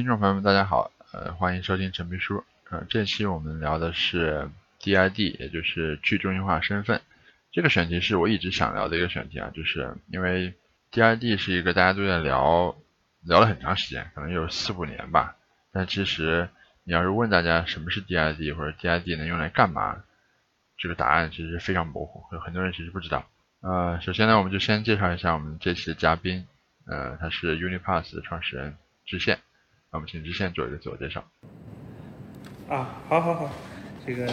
听众朋友们，大家好，呃，欢迎收听陈秘书。呃，这期我们聊的是 DID，也就是去中心化身份。这个选题是我一直想聊的一个选题啊，就是因为 DID 是一个大家都在聊，聊了很长时间，可能有四五年吧。但其实你要是问大家什么是 DID 或者 DID 能用来干嘛，这个答案其实非常模糊，有很多人其实不知道。呃，首先呢，我们就先介绍一下我们这期的嘉宾，呃，他是 Unipass 的创始人知县。那我们请知县做一个自我介绍。啊，好好好，这个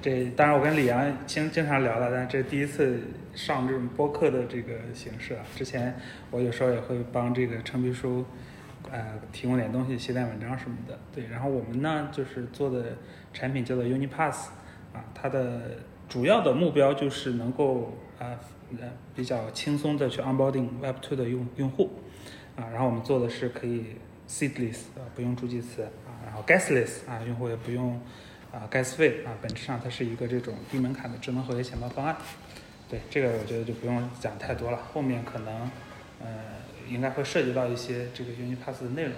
这当然我跟李阳经经常聊了，但这第一次上这种播客的这个形式啊。之前我有时候也会帮这个陈皮书呃提供点东西，写点文章什么的。对，然后我们呢就是做的产品叫做 Unipass 啊，它的主要的目标就是能够啊呃比较轻松的去 onboarding Web2 的用用户啊，然后我们做的是可以 seedless 啊不用助记词啊，然后 gasless 啊用户也不用啊 gas 费啊，本质上它是一个这种低门槛的智能合约钱包方案。对这个我觉得就不用讲太多了，后面可能呃应该会涉及到一些这个 Unipass 的内容。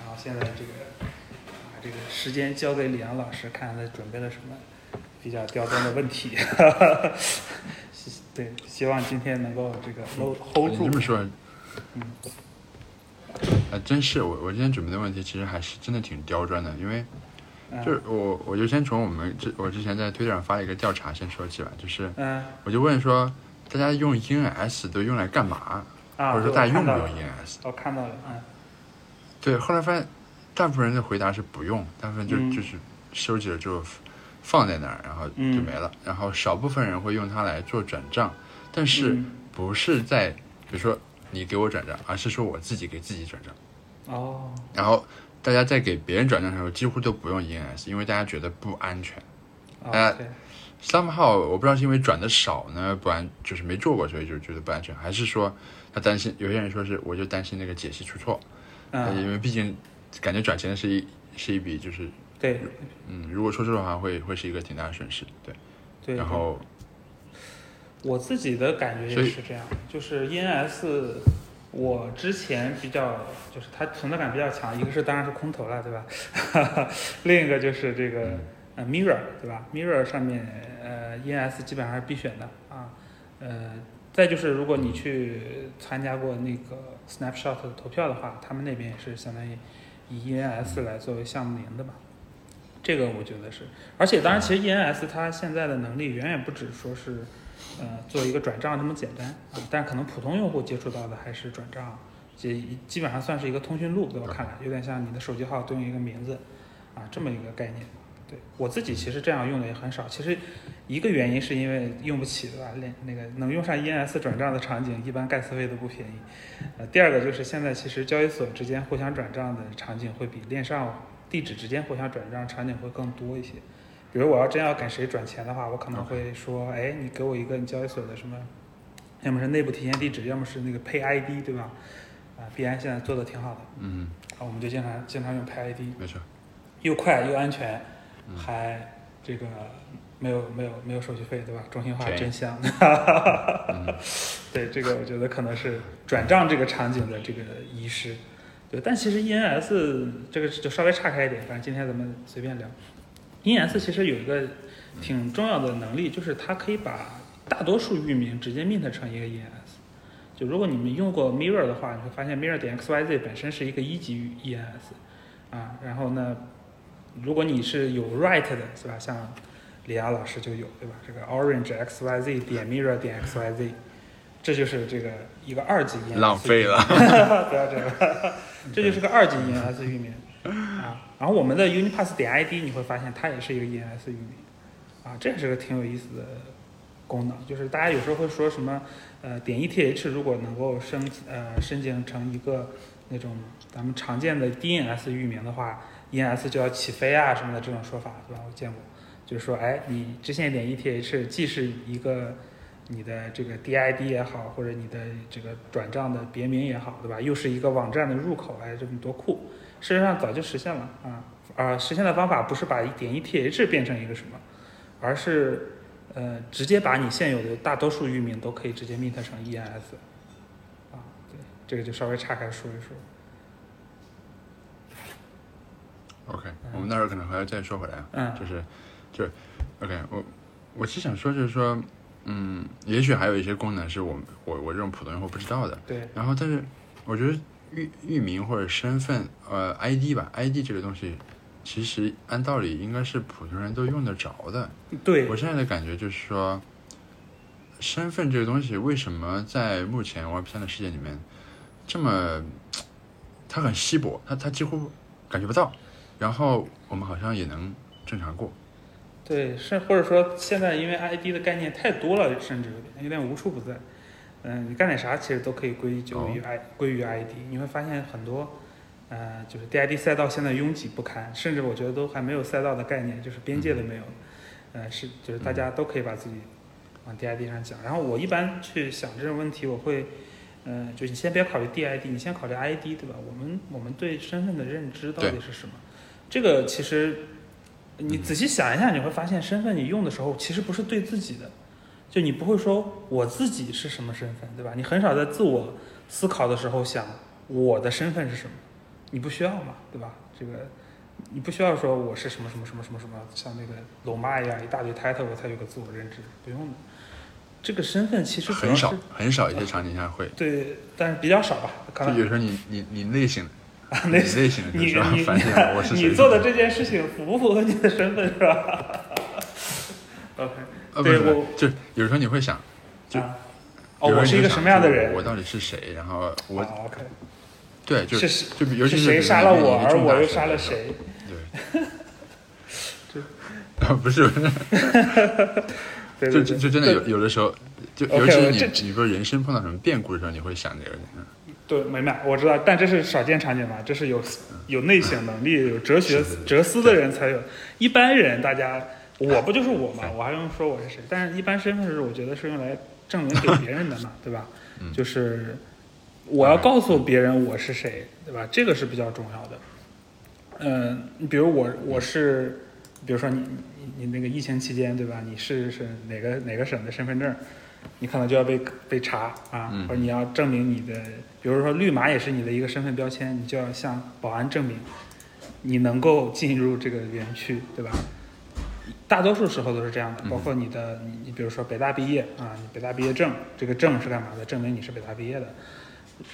然后现在这个把这个时间交给李阳老师，看看他准备了什么比较刁钻的问题。希对，希望今天能够这个 hold hold 住。你这么说，嗯，还真是我我今天准备的问题其实还是真的挺刁钻的，因为嗯。就是我我就先从我们之我之前在推特上发了一个调查先说起吧，就是嗯。我就问说大家用 ENS 都用来干嘛，啊，或者说大家用不用 ENS？我看到了，嗯。对，后来发现大部分人的回答是不用，大部分就、嗯。就是收集了之后放在那儿，然后就嗯。没了。然后少部分人会用它来做转账，但是嗯。不是在比如说你给我转账，而是说我自己给自己转账。哦，然后大家在给别人转账的时候，几乎都不用 ENS，因为大家觉得不安全。哦呃对，somehow 我不知道是因为转的少呢，不安就是没做过，所以就觉得不安全，还是说他担心？有些人说是我就担心那个解析出错，呃嗯因为毕竟感觉转钱是一是一笔就是对嗯，如果出错的话会会是一个挺大的损失，对。对，然后我自己的感觉也是这样，就是 ENS，我之前比较就是它存在感比较强，一个是当然是空投了，对吧？另一个就是这个呃 Mirror，对吧？Mirror 上面呃 ENS 基本上是必选的啊，呃，再就是如果你去参加过那个 Snapshot 的投票的话，他们那边也是相当于以 ENS 来作为项目名的嘛。这个我觉得是，而且当然，其实 ENS 它现在的能力远远不止说是，呃，做一个转账这么简单啊。但可能普通用户接触到的还是转账，基基本上算是一个通讯录，在我看来，有点像你的手机号对应一个名字，啊，这么一个概念。对我自己其实这样用的也很少。其实一个原因是因为用不起，对吧？连那个能用上 ENS 转账的场景，一般盖斯费都不便宜。呃，第二个就是现在其实交易所之间互相转账的场景会比链上地址之间互相转账场景会更多一些。比如我要真要给谁转钱的话，我可能会说，哎，你给我一个你交易所的什么，要么是内部提现地址，要么是那个 Pay ID，对吧？啊，币安现在做的挺好的，嗯，啊，我们就经常经常用 Pay ID，没错，又快又安全，嗯还这个没有没有没有手续费，对吧？中心化真香。嗯 对，这个我觉得可能是转账这个场景的这个遗失。对，但其实 ENS 这个就稍微岔开一点，反正今天咱们随便聊。ENS 其实有一个挺重要的能力，就是它可以把大多数域名直接 mint 成一个 ENS。就如果你们用过 Mirror 的话，你会发现 Mirror 点 XYZ 本身是一个一级 ENS 啊，然后呢，如果你是有 write 的，是吧？像李亚老师就有，对吧？这个 Orange XYZ 点 Mirror 点 XYZ，这就是这个一个二级 ENS，浪费了。不要这样，这就是个二级 ENS 域名啊。然后我们的 Unipass 点 ID 你会发现它也是一个 ENS 域名啊，这也是个挺有意思的功能。就是大家有时候会说什么呃点 ETH 如果能够升呃申请成一个那种咱们常见的 DNS 域名的话，ENS 就要起飞啊什么的这种说法，对吧？我见过，就是说哎你直线点 ETH 既是一个你的这个 DID 也好，或者你的这个转账的别名也好，对吧？又是一个网站的入口，哎，这么多库，事实上早就实现了啊啊！实现的方法不是把一点 ETH 变成一个什么，而是呃直接把你现有的大多数域名都可以直接 mint 成 ENS 啊，对，这个就稍微岔开说一说。OK，我们待会儿可能还要再说回来啊。嗯就是，就，OK，我我是想说就是说，嗯，也许还有一些功能是我我我这种普通用户不知道的。对，然后，但是我觉得域域名或者身份，呃，ID 吧，ID 这个东西，其实按道理应该是普通人都用得着的。对我，现在的感觉就是说，身份这个东西为什么在目前 Web 三的世界里面这么，它很稀薄，它它几乎感觉不到，然后我们好像也能正常过。对，是或者说现在因为 ID 的概念太多了，甚至有点有点无处不在。嗯，你干点啥其实都可以归咎于 I、归于 ID。你会发现很多，呃，就是 DID 赛道现在拥挤不堪，甚至我觉得都还没有赛道的概念，就是边界都没有。呃，是就是大家都可以把自己往 DID 上讲。然后我一般去想这种问题，我会，呃，就你先别考虑 DID，你先考虑 ID，对吧？我们我们对身份的认知到底是什么？这个其实你仔细想一下，你会发现身份你用的时候其实不是对自己的，就你不会说我自己是什么身份，对吧？你很少在自我思考的时候想我的身份是什么，你不需要嘛，对吧？这个你不需要说我是什么什么什么什么什么，像那个龙妈一样一大堆 title 我才有个自我认知，不用的。这个身份其实很少很少一些场景下会，对，但是比较少吧，可能就有时候你你你内省，啊，你内省的你你我是你做的这件事情符不符合你的身份是吧？OK，呃不是我就有时候你会想，就啊，哦，我是一个什么样的人？我到底是谁？然后我哦，OK，对就是是就比尤其是谁杀了我，而我又杀了谁？对，啊不是，不 是对对对，就就就真的有有的时候，就尤其是你你说人生碰到什么变故的时候，你会想这个。嗯对，明白，我知道，但这是少见场景嘛，这是有有内省能力、有哲学是是是哲思的人才有。一般人，大家我不就是我嘛，我还用说我是谁？但是一般身份是我觉得是用来证明给别人的嘛，对吧？嗯就是我要告诉别人我是谁，对吧？这个是比较重要的。嗯，你比如我我是，比如说你你你那个疫情期间，对吧？你是是哪个哪个省的身份证？你可能就要被被查啊，嗯或者你要证明你的，比如说绿码也是你的一个身份标签，你就要向保安证明你能够进入这个园区，对吧？大多数时候都是这样的，包括你的，你你比如说北大毕业啊，你北大毕业证，这个证是干嘛的？证明你是北大毕业的。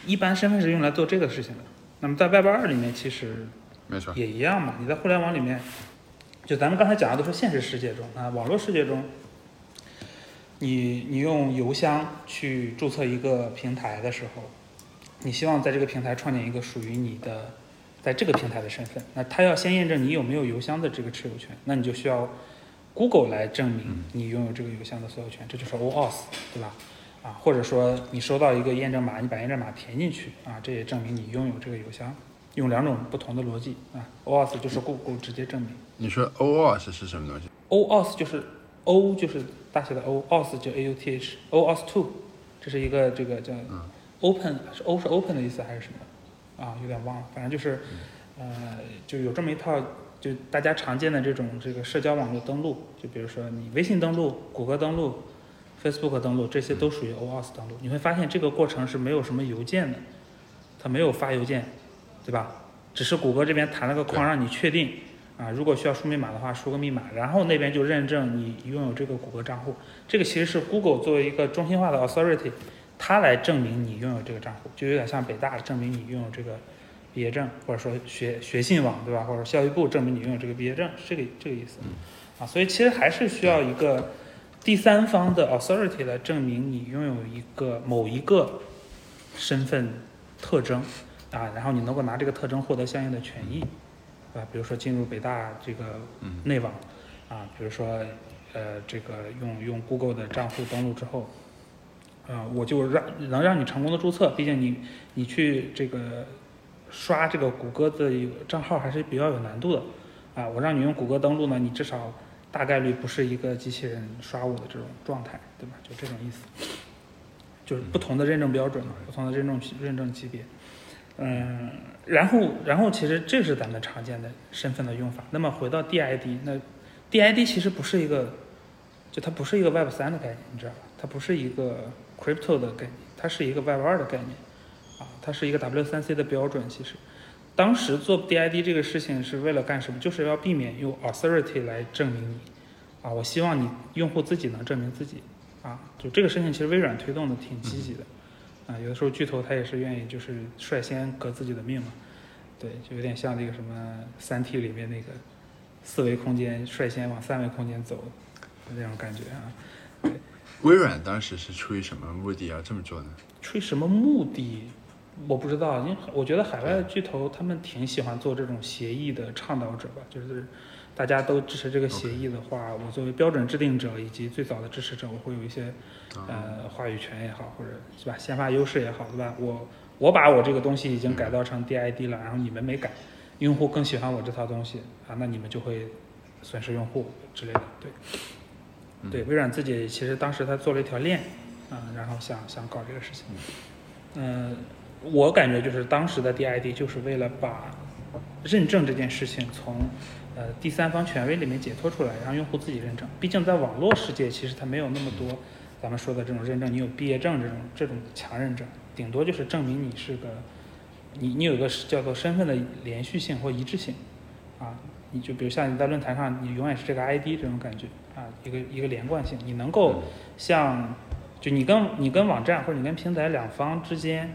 一般身份是用来做这个事情的。那么在 Web 二里面其实没错，也一样嘛。你在互联网里面，就咱们刚才讲的都是现实世界中啊，网络世界中，你你用邮箱去注册一个平台的时候，你希望在这个平台创建一个属于你的，在这个平台的身份，那他要先验证你有没有邮箱的这个持有权，那你就需要 Google 来证明你拥有这个邮箱的所有权，这就是 OAuth，对吧？啊，或者说你收到一个验证码，你把验证码填进去啊，这也证明你拥有这个邮箱。用两种不同的逻辑啊，OAuth 就是 Google 直接证明你说 OAuth 是什么东西？，OAuth 就是 O 就是大写的 O，Auth 就 A U T H，OAuth two，这是一个这个叫 Open 是 O 是 Open 的意思还是什么？啊，有点忘了，反正就是呃，就有这么一套，就大家常见的这种这个社交网络登录，就比如说你微信登录、谷歌登录、Facebook 登录，这些都属于 OAuth 登录。你会发现这个过程是没有什么邮件的，它没有发邮件，对吧？只是谷歌这边弹了个框让你确定啊，如果需要输密码的话，输个密码，然后那边就认证你拥有这个谷歌账户。这个其实是 Google 作为一个中心化的 authority，它来证明你拥有这个账户，就有点像北大证明你拥有这个毕业证，或者说学学信网对吧？或者教育部证明你拥有这个毕业证，是这个这个意思啊。所以其实还是需要一个第三方的 authority 来证明你拥有一个某一个身份特征啊，然后你能够拿这个特征获得相应的权益，对吧？比如说进入北大这个嗯内网啊，比如说呃这个用用 Google 的账户登录之后，呃我就让能让你成功的注册，毕竟你你去这个刷这个谷歌的一个账号还是比较有难度的啊，我让你用谷歌登录呢，你至少大概率不是一个机器人刷我的这种状态，对吧？就这种意思，就是不同的认证标准嘛，不同的认证认证级别。嗯，然后，然后其实这是咱们常见的身份的用法。那么回到 DID，那 DID 其实不是一个，就它不是一个 Web 三的概念，你知道吧？它不是一个 crypto 的概念，它是一个 Web 二的概念，啊，它是一个 W 3 C 的标准。其实，当时做 DID 这个事情是为了干什么？就是要避免用 authority 来证明你，啊，我希望你用户自己能证明自己，啊，就这个事情其实微软推动的挺积极的，啊，有的时候巨头他也是愿意就是率先革自己的命嘛，对，就有点像那个什么三 T 里面那个四维空间率先往三维空间走的那种感觉啊。微软当时是出于什么目的要这么做呢？出于什么目的？我不知道，因为我觉得海外的巨头他们挺喜欢做这种协议的倡导者吧，就是大家都支持这个协议的话，我作为标准制定者以及最早的支持者，我会有一些呃话语权也好，或者是吧先发优势也好，对吧？我我把我这个东西已经改造成 DID 了，然后你们没改，用户更喜欢我这套东西啊，那你们就会损失用户之类的，对。对，微软自己其实当时他做了一条链，啊，然后想想搞这个事情，嗯。我感觉就是当时的 DID 就是为了把认证这件事情从呃第三方权威里面解脱出来，让用户自己认证。毕竟在网络世界，其实它没有那么多咱们说的这种认证，你有毕业证这种这种强认证，顶多就是证明你是个你你有一个叫做身份的连续性或一致性啊。你就比如像你在论坛上，你永远是这个 ID 这种感觉啊，一个一个连贯性，你能够像就你跟你跟网站或者你跟平台两方之间。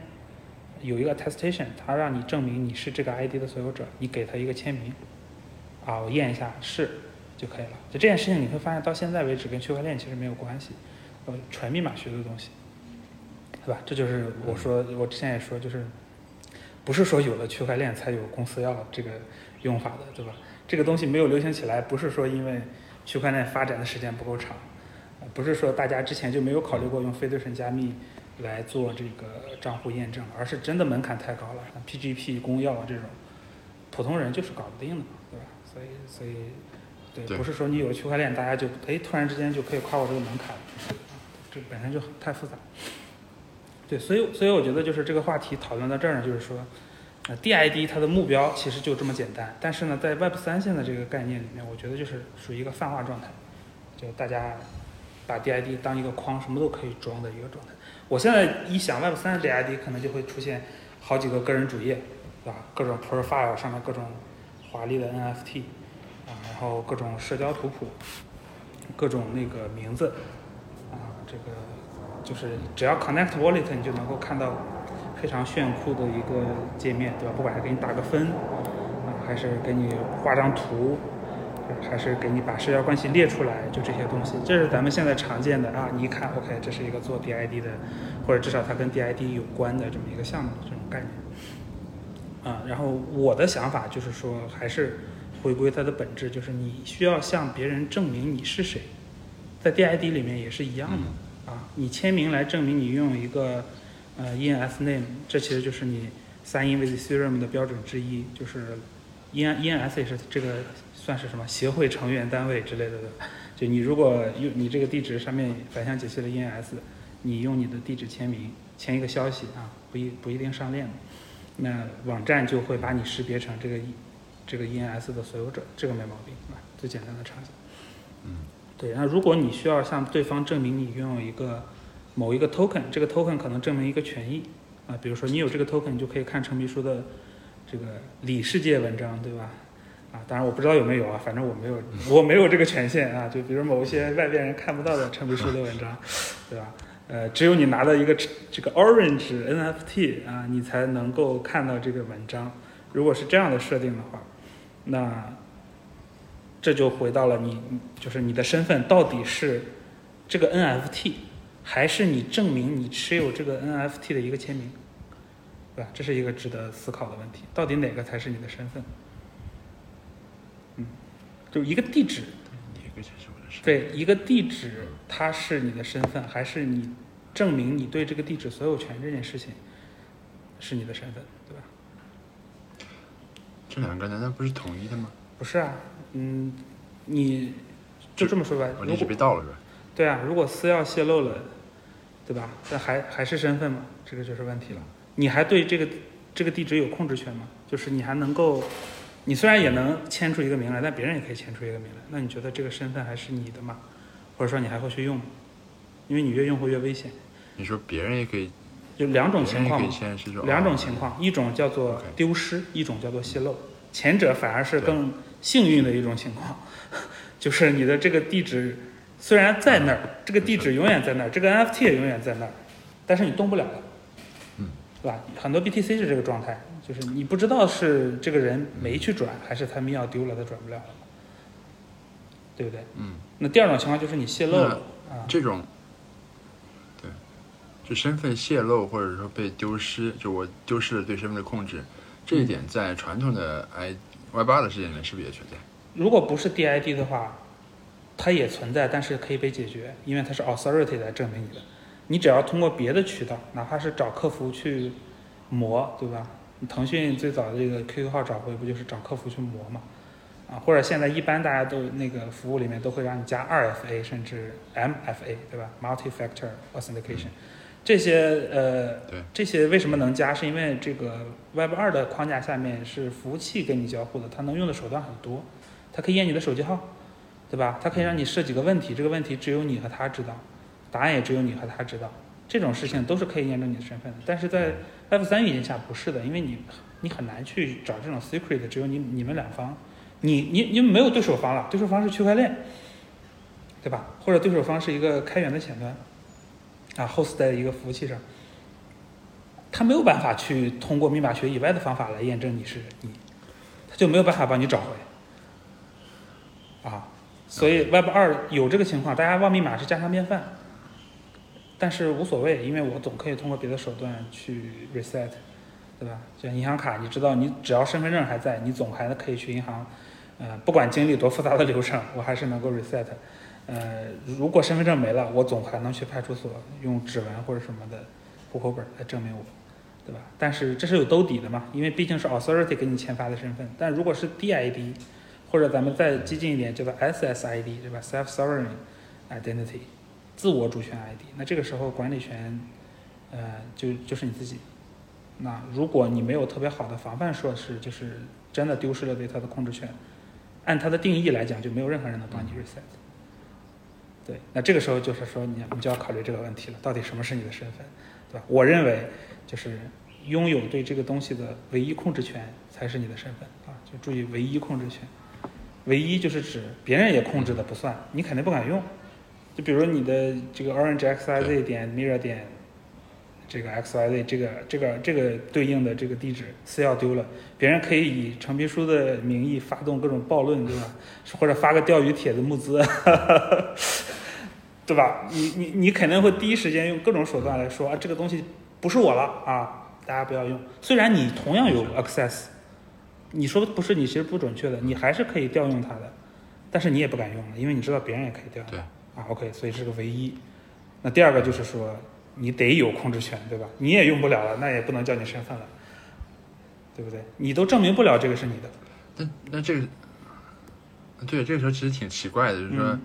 有一个 attestation，它让你证明你是这个 ID 的所有者，你给他一个签名，啊，我验一下是就可以了。就这件事情，你会发现到现在为止跟区块链其实没有关系，呃，纯密码学的东西，对吧？这就是我说我之前也说，就是不是说有了区块链才有公司要这个用法的，对吧？这个东西没有流行起来，不是说因为区块链发展的时间不够长，不是说大家之前就没有考虑过用非对称加密。来做这个账户验证，而是真的门槛太高了，PGP、公钥这种，普通人就是搞不定的，对吧？所以，所以，对，不是说你有了区块链，大家就哎突然之间就可以跨过这个门槛，这本身就太复杂。对，所以，所以我觉得就是这个话题讨论到这儿呢，就是说，呃，DID 它的目标其实就这么简单，但是呢，在 Web 三现在这个概念里面，我觉得就是属于一个泛化状态，就大家把 DID 当一个框，什么都可以装的一个状态。我现在一想 Web 三的 ID 可能就会出现好几个个人主页，对吧？各种 profile 上面各种华丽的 NFT，啊，然后各种社交图谱，各种那个名字，啊，这个就是只要 connect wallet 你就能够看到非常炫酷的一个界面，对吧？不管是给你打个分，啊，还是给你画张图。还是给你把社交关系列出来，就这些东西，这是咱们现在常见的啊。你一看，OK，这是一个做 DID 的，或者至少它跟 DID 有关的这么一个项目，这种概念。啊，然后我的想法就是说，还是回归它的本质，就是你需要向别人证明你是谁，在 DID 里面也是一样的啊。你签名来证明你拥有一个呃 ENS name，这其实就是你 sign in with Ethereum 的标准之一，就是 EN ENS 也是这个。算是什么协会成员单位之类的的，就你如果用你这个地址上面反向解析了 ENS，你用你的地址签名签一个消息啊，不一不一定上链，那网站就会把你识别成这个这个 ENS 的所有者，这个没毛病啊，最简单的场景。嗯，对，那如果你需要向对方证明你拥有一个某一个 token，这个 token 可能证明一个权益啊，比如说你有这个 token，你就可以看陈秘书的这个里世界文章，对吧？啊，当然我不知道有没有啊，反正我没有，我没有这个权限啊。就比如某一些外边人看不到的陈皮书的文章，对吧？呃，只有你拿到一个这个 Orange NFT 啊，你才能够看到这个文章。如果是这样的设定的话，那这就回到了你，就是你的身份到底是这个 NFT，还是你证明你持有这个 NFT 的一个签名，对吧？这是一个值得思考的问题，到底哪个才是你的身份？就一个地址，对一个地址，它是你的身份，还是你证明你对这个地址所有权这件事情是你的身份，对吧？这两个难道不是统一的吗？不是啊，嗯，你就这么说吧，地址被盗了是吧？对啊，如果私钥泄露了，对吧？那还还是身份吗？这个就是问题了。你还对这个这个地址有控制权吗？就是你还能够。你虽然也能签出一个名来，但别人也可以签出一个名来。那你觉得这个身份还是你的吗？或者说你还会去用吗？因为你越用会越危险。你说别人也可以有两种情况别人可以先是说两种哦情况，一种叫做丢失，一种叫做泄露。前者反而是更幸运的一种情况，就是你的这个地址虽然在那儿，这个地址永远在那儿，这个 NFT 也永远在那儿，但是你动不了了，嗯，对吧？很多 BTC 是这个状态，就是你不知道是这个人没去转，还是他密钥丢了，他转不了了，对不对？嗯，那第二种情况就是你泄露了啊，这种，对，就身份泄露或者说被丢失，就我丢失了对身份的控制，这一点在传统的 i Y 八的世界里面是不是也存在？如果不是 DID 的话，它也存在，但是可以被解决，因为它是 authority 来证明你的。你只要通过别的渠道，哪怕是找客服去磨，对吧？你腾讯最早的这个 QQ 号找回，不就是找客服去磨嘛？啊，或者现在一般大家都那个服务里面都会让你加 2FA 甚至 MFA，对吧？Multi-factor authentication，这些呃对，这些为什么能加？是因为这个 Web 二的框架下面是服务器跟你交互的，它能用的手段很多，它可以验你的手机号，对吧？它可以让你设几个问题，这个问题只有你和他知道，答案也只有你和他知道，这种事情都是可以验证你的身份的。但是在 Web 3语境下不是的，因为你你很难去找这种 secret，只有你你们两方，你你你没有对手方了，对手方是区块链，对吧？或者对手方是一个开源的前端，啊，host 在一个服务器上，他没有办法去通过密码学以外的方法来验证你是你，他就没有办法帮你找回。啊，所以 Web 二有这个情况，大家忘密码是家常便饭，但是无所谓，因为我总可以通过别的手段去 reset，对吧？就像银行卡，你知道，你只要身份证还在，你总还可以去银行，呃，不管经历多复杂的流程，我还是能够 reset。呃，如果身份证没了，我总还能去派出所用指纹或者什么的户口本来证明我，对吧？但是这是有兜底的嘛，因为毕竟是 authority 给你签发的身份。但如果是 DID，或者咱们再激进一点，叫做 SSID，对吧？Self Sovereign Identity，自我主权 ID。那这个时候管理权，呃，就就是你自己。那如果你没有特别好的防范措施，就是真的丢失了对它的控制权，按它的定义来讲，就没有任何人能帮你 reset。对，那这个时候就是说你你就要考虑这个问题了，到底什么是你的身份，对吧？我认为就是拥有对这个东西的唯一控制权才是你的身份啊，就注意唯一控制权。唯一就是指别人也控制的不算，你肯定不敢用。就比如你的这个 orange xyz 点 mirror 点这个 xyz 这个这个这个对应的这个地址私钥丢了，别人可以以陈皮书的名义发动各种暴论，对吧？或者发个钓鱼帖子募资，对吧？你你你肯定会第一时间用各种手段来说啊，这个东西不是我了啊，大家不要用。虽然你同样有 access。你说不是你其实不准确的，你还是可以调用它的，但是你也不敢用了，因为你知道别人也可以调用。对。啊，OK，所以是个唯一。那第二个就是说，你得有控制权，对吧？你也用不了了，那也不能叫你身份了，对不对？你都证明不了这个是你的。那那这个，对，这个时候其实挺奇怪的，就是说，嗯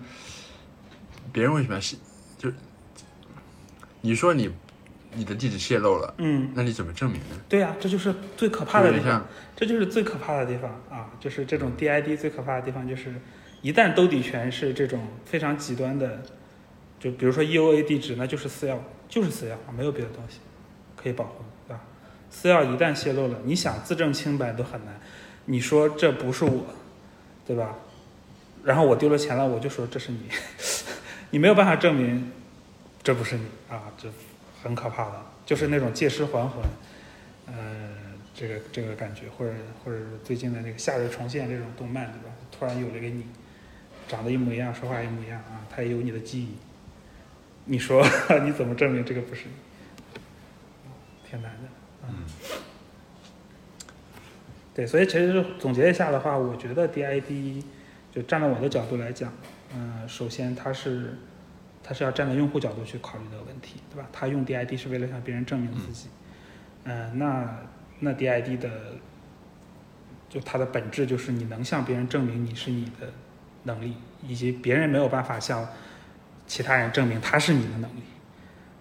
别人为什么要泄？就你说你你的地址泄露了，嗯，那你怎么证明呢？对呀、这就是最可怕的地方这就是最可怕的地方啊！就是这种 DID 最可怕的地方，就是一旦兜底权是这种非常极端的，就比如说 EOA 地址，那就是私钥，就是私钥，没有别的东西可以保护，对吧？私钥一旦泄露了，你想自证清白都很难。你说这不是我，对吧？然后我丢了钱了，我就说这是你，你没有办法证明这不是你啊，这很可怕的，就是那种借尸还魂，呃，这个这个感觉，或者或者是最近的那个《夏日重现》这种动漫，对吧？突然有了个你，长得一模一样，说话一模一样啊，他也有你的记忆，你说 你怎么证明这个不是你？挺难的，嗯，对，所以其实总结一下的话，我觉得 DID 就站在我的角度来讲，嗯、首先它是它是要站在用户角度去考虑的问题，对吧？他用 DID 是为了向别人证明自己，嗯、那那 DID 的就它的本质就是你能向别人证明你是你的能力，以及别人没有办法向其他人证明他是你的能力，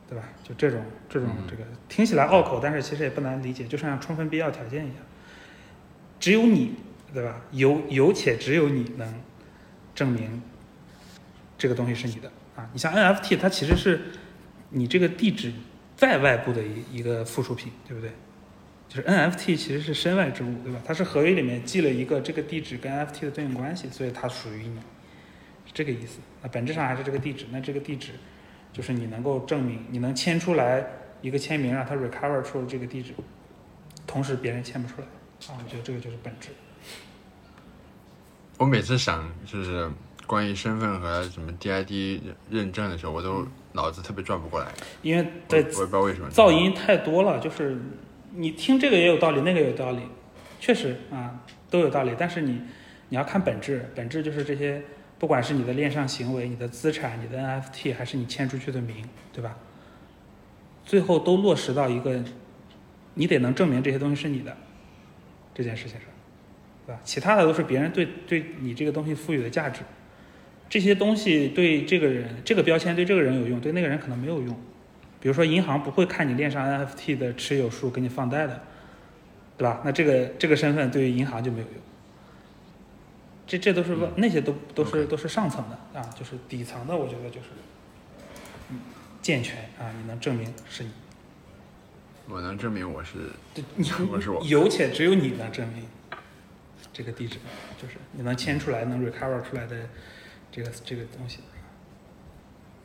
对吧？就这种这种嗯这个听起来拗口，但是其实也不难理解，就像充分必要条件一样，只有你，对吧？有有且只有你能证明这个东西是你的啊。你像 NFT，它其实是你这个地址在外部的一一个附属品，对不对？就是 NFT 其实是身外之物，对吧？它是合约里面记了一个这个地址跟 NFT 的对应关系，所以它属于你，是这个意思。那本质上还是这个地址，那这个地址就是你能够证明，你能签出来一个签名，让它 recover 出这个地址，同时别人签不出来啊，我觉得这个就是本质。我每次想就是关于身份和什么 DID 认证的时候，我都脑子特别转不过来，因为对我也不知道为什么。噪音太多了，就是你听这个也有道理，那个也有道理，确实啊都有道理。但是你你要看本质，本质就是这些，不管是你的链上行为、你的资产、你的 NFT，还是你签出去的名，对吧？最后都落实到一个，你得能证明这些东西是你的这件事情上，对吧？其他的都是别人对对你这个东西赋予的价值，这些东西对这个人这个标签对这个人有用，对那个人可能没有用。比如说银行不会看你链上 NFT 的持有数给你放贷的，对吧？那这个这个身份对于银行就没有用。这这都是问那些都都是都是上层的啊，就是底层的，我觉得就是，嗯，健全啊，你能证明是你，我能证明我是对，你 我是我有且只有你能证明这个地址，就是你能签出来能 recover 出来的这个这个东西。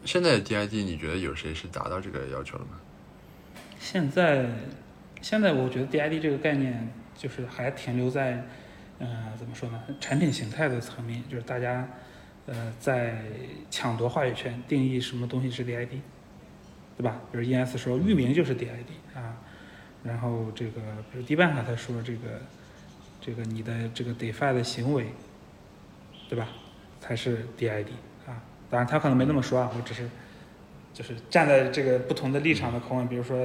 现在的 DID，你觉得有谁是达到这个要求了吗？现在，现在我觉得 DID 这个概念就是还停留在，呃，怎么说呢？产品形态的层面，就是大家，呃，在抢夺话语权，定义什么东西是 DID，对吧？比如 ES 说域名就是 DID 啊，然后这个比如 DBank 他说这个，这个你的这个 DeFi 的行为，对吧？才是 DID。当然他可能没那么说啊，我只是。就是站在这个不同的立场的口吻，比如说，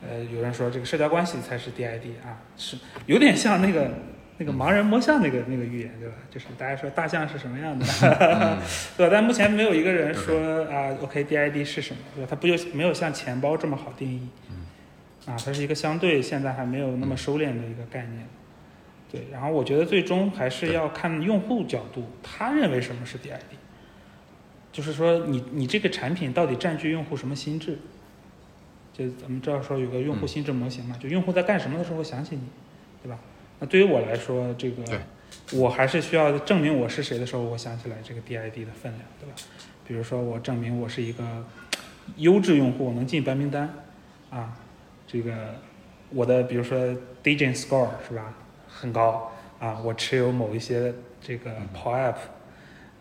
呃，有人说这个社交关系才是 DID 啊，是有点像那个那个盲人摸象那个那个预言，对吧？就是大家说大象是什么样的，对吧？但目前没有一个人说啊，OK，DID 是什么，对吧？它不就没有像钱包这么好定义，啊，它是一个相对现在还没有那么收敛的一个概念，对。然后我觉得最终还是要看用户角度，他认为什么是 DID。就是说，你你这个产品到底占据用户什么心智？就咱们知道说有个用户心智模型嘛，就用户在干什么的时候想起你，对吧？那对于我来说，这个我还是需要证明我是谁的时候，我想起来这个 DID 的分量，对吧？比如说我证明我是一个优质用户，能进白名单，啊，这个我的比如说 Digit Score 是吧，很高啊，我持有某一些这个 Power App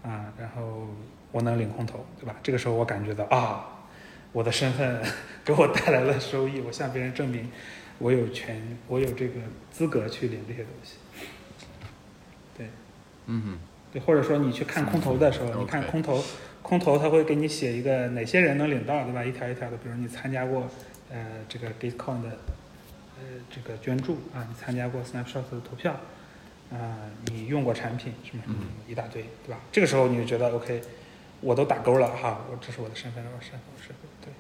啊，然后。我能领空投，对吧？这个时候我感觉到啊，我的身份 给我带来了收益，我向别人证明我有权，我有这个资格去领这些东西。对，嗯，对，或者说你去看空投的时候，你看空投，空投他会给你写一个哪些人能领到，对吧？一条一条的，比如你参加过呃这个 Gitcoin 的呃这个捐助啊，你参加过 Snapshot 的投票啊，你用过产品什么什么一大堆，对吧？这个时候你就觉得 OK。我都打勾了哈，我这是我的身份，我身份是对。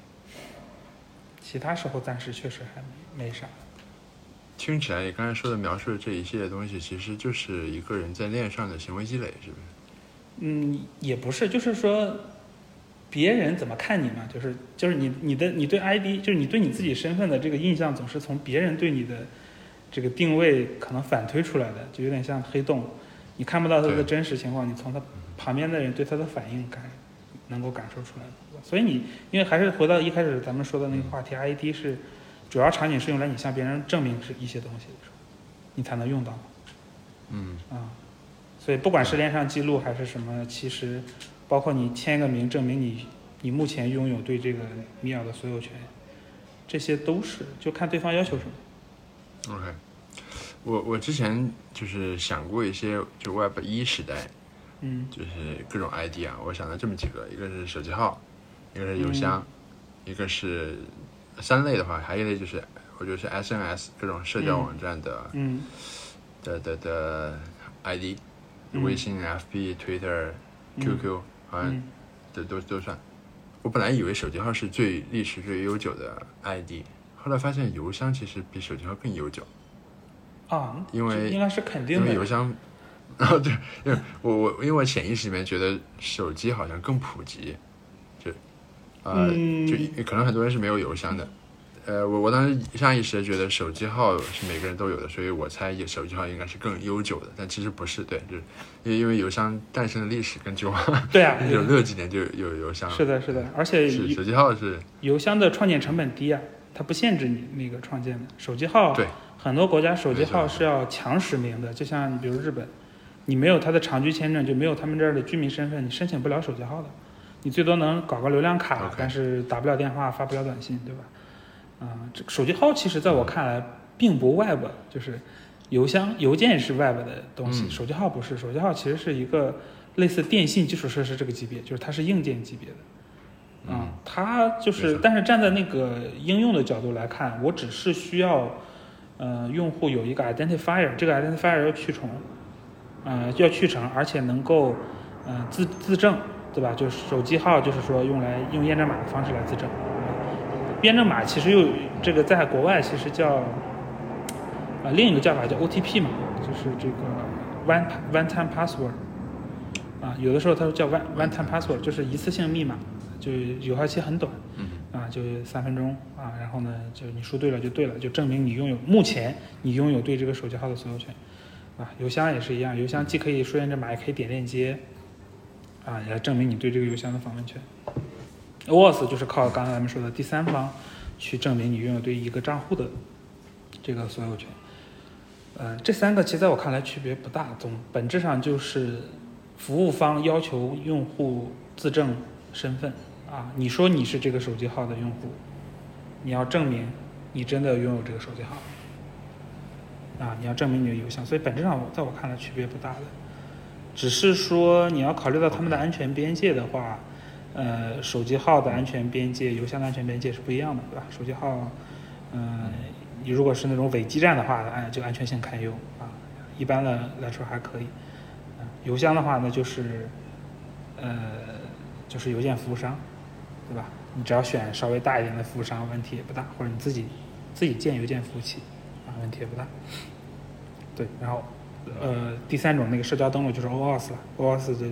其他时候暂时确实还没没啥。听起来你刚才说的描述的这一系列东西，其实就是一个人在链上的行为积累，是不是？嗯，也不是，就是说别人怎么看你嘛，就是就是你你的你对 ID，就是你对你自己身份的这个印象，总是从别人对你的这个定位可能反推出来的，就有点像黑洞，你看不到他的真实情况，你从它。旁边的人对他的反应感能够感受出来，所以你因为还是回到一开始咱们说的那个话题，ID 是主要场景是用来你向别人证明是一些东西的时候，你才能用到。嗯啊，所以不管是链上记录还是什么，其实包括你签个名证明你你目前拥有对这个米尔的所有权，这些都是就看对方要求什么。OK，我我之前就是想过一些就 Web 一时代。嗯，就是各种 ID 啊，我想了这么几个，一个是手机号，一个是邮箱，一个是三类的话，还有一类就是我觉得是 SNS 各种社交网站的，嗯，的的的 ID，微信、FB、Twitter、QQ，好像这都都算。我本来以为手机号是最历史最悠久的 ID，后来发现邮箱其实比手机号更悠久。啊，因为应该是肯定的，因为邮箱。然 后对，因为我我因为我潜意识里面觉得手机好像更普及，就，呃，就可能很多人是没有邮箱的，呃，我我当时下意识的觉得手机号是每个人都有的，所以我猜也手机号应该是更悠久的，但其实不是，对，就是因为因为邮箱诞生的历史更久，对啊，一九六几年就有邮箱了，是的，是的，而且是手机号是邮箱的创建成本低啊，它不限制你那个创建的。手机号，对，很多国家手机号是要强实名的，就像比如日本，你没有他的长居签证，就没有他们这儿的居民身份，你申请不了手机号的。你最多能搞个流量卡但是打不了电话，发不了短信，对吧？啊、这手机号其实在我看来并不 Web，就是邮箱邮件是 Web 的东西，嗯手机号不是。手机号其实是一个类似电信基础设施这个级别，就是它是硬件级别的。啊、嗯它就是，但是站在那个应用的角度来看，我只是需要，呃，用户有一个 identifier，这个 identifier 要去重，呃，要去程，而且能够，呃，自自证，对吧？就是手机号，就是说用来用验证码的方式来自证。验证码其实又这个在国外其实叫，呃，另一个叫法叫 OTP 嘛，就是这个 one one time password，啊，有的时候它叫 one one time password，就是一次性密码，就有效期很短，嗯啊，就三分钟啊，然后呢，就你输对了就对了，就证明你拥有目前你拥有对这个手机号的所有权，啊，邮箱也是一样，邮箱既可以输验证码，也可以点链接，啊，也来证明你对这个邮箱的访问权。OAuth 就是靠刚才咱们说的第三方去证明你拥有对一个账户的这个所有权。呃，这三个其实在我看来区别不大，总本质上就是服务方要求用户自证身份啊，你说你是这个手机号的用户，你要证明你真的拥有这个手机号啊，你要证明你的邮箱，所以本质上在我看来区别不大的，只是说你要考虑到他们的安全边界的话，呃，手机号的安全边界、邮箱的安全边界是不一样的，对吧？手机号，嗯、你如果是那种伪基站的话，哎，就安全性堪忧啊。一般的来说还可以。啊邮箱的话呢，就是，呃，就是邮件服务商，对吧？你只要选稍微大一点的服务商，问题也不大，或者你自己自己建邮件服务器，啊，问题也不大。对，然后，呃，第三种那个社交登录就是 OAuth 了，OAuth 这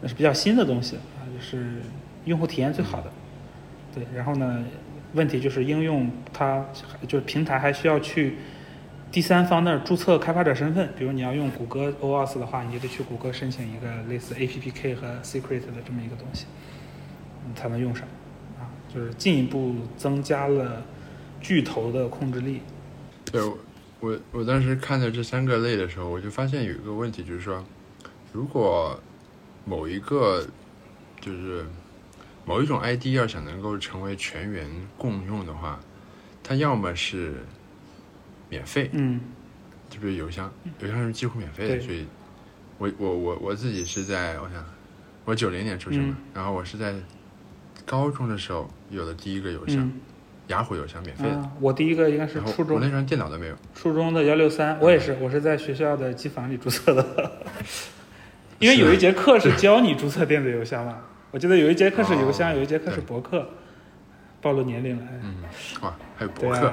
那是比较新的东西啊，就是用户体验最好的。对，然后呢，问题就是应用它就是平台还需要去第三方那儿注册开发者身份，比如你要用谷歌 OAuth 的话，你就得去谷歌申请一个类似 APPK 和 Secret 的这么一个东西，你才能用上啊，就是进一步增加了巨头的控制力。对，我我我当时看到这三个类的时候，我就发现有一个问题，就是说，如果某一个就是某一种 ID 要想能够成为全员共用的话，它要么是免费，嗯。就比如邮箱，邮箱是几乎免费的，所以我我我我自己是在我想，我九零年出生的，嗯。然后我是在高中的时候有了第一个邮箱，嗯雅虎邮箱免费。我第一个应该是初中。我那时候电脑都没有，初中的幺六三，我也是，我是在学校的机房里注册的，因为有一节课是教你注册电子邮箱嘛。我记得有一节课是邮箱，哦有一节课是博客，暴露年龄了。哎。嗯，哇，还有博客，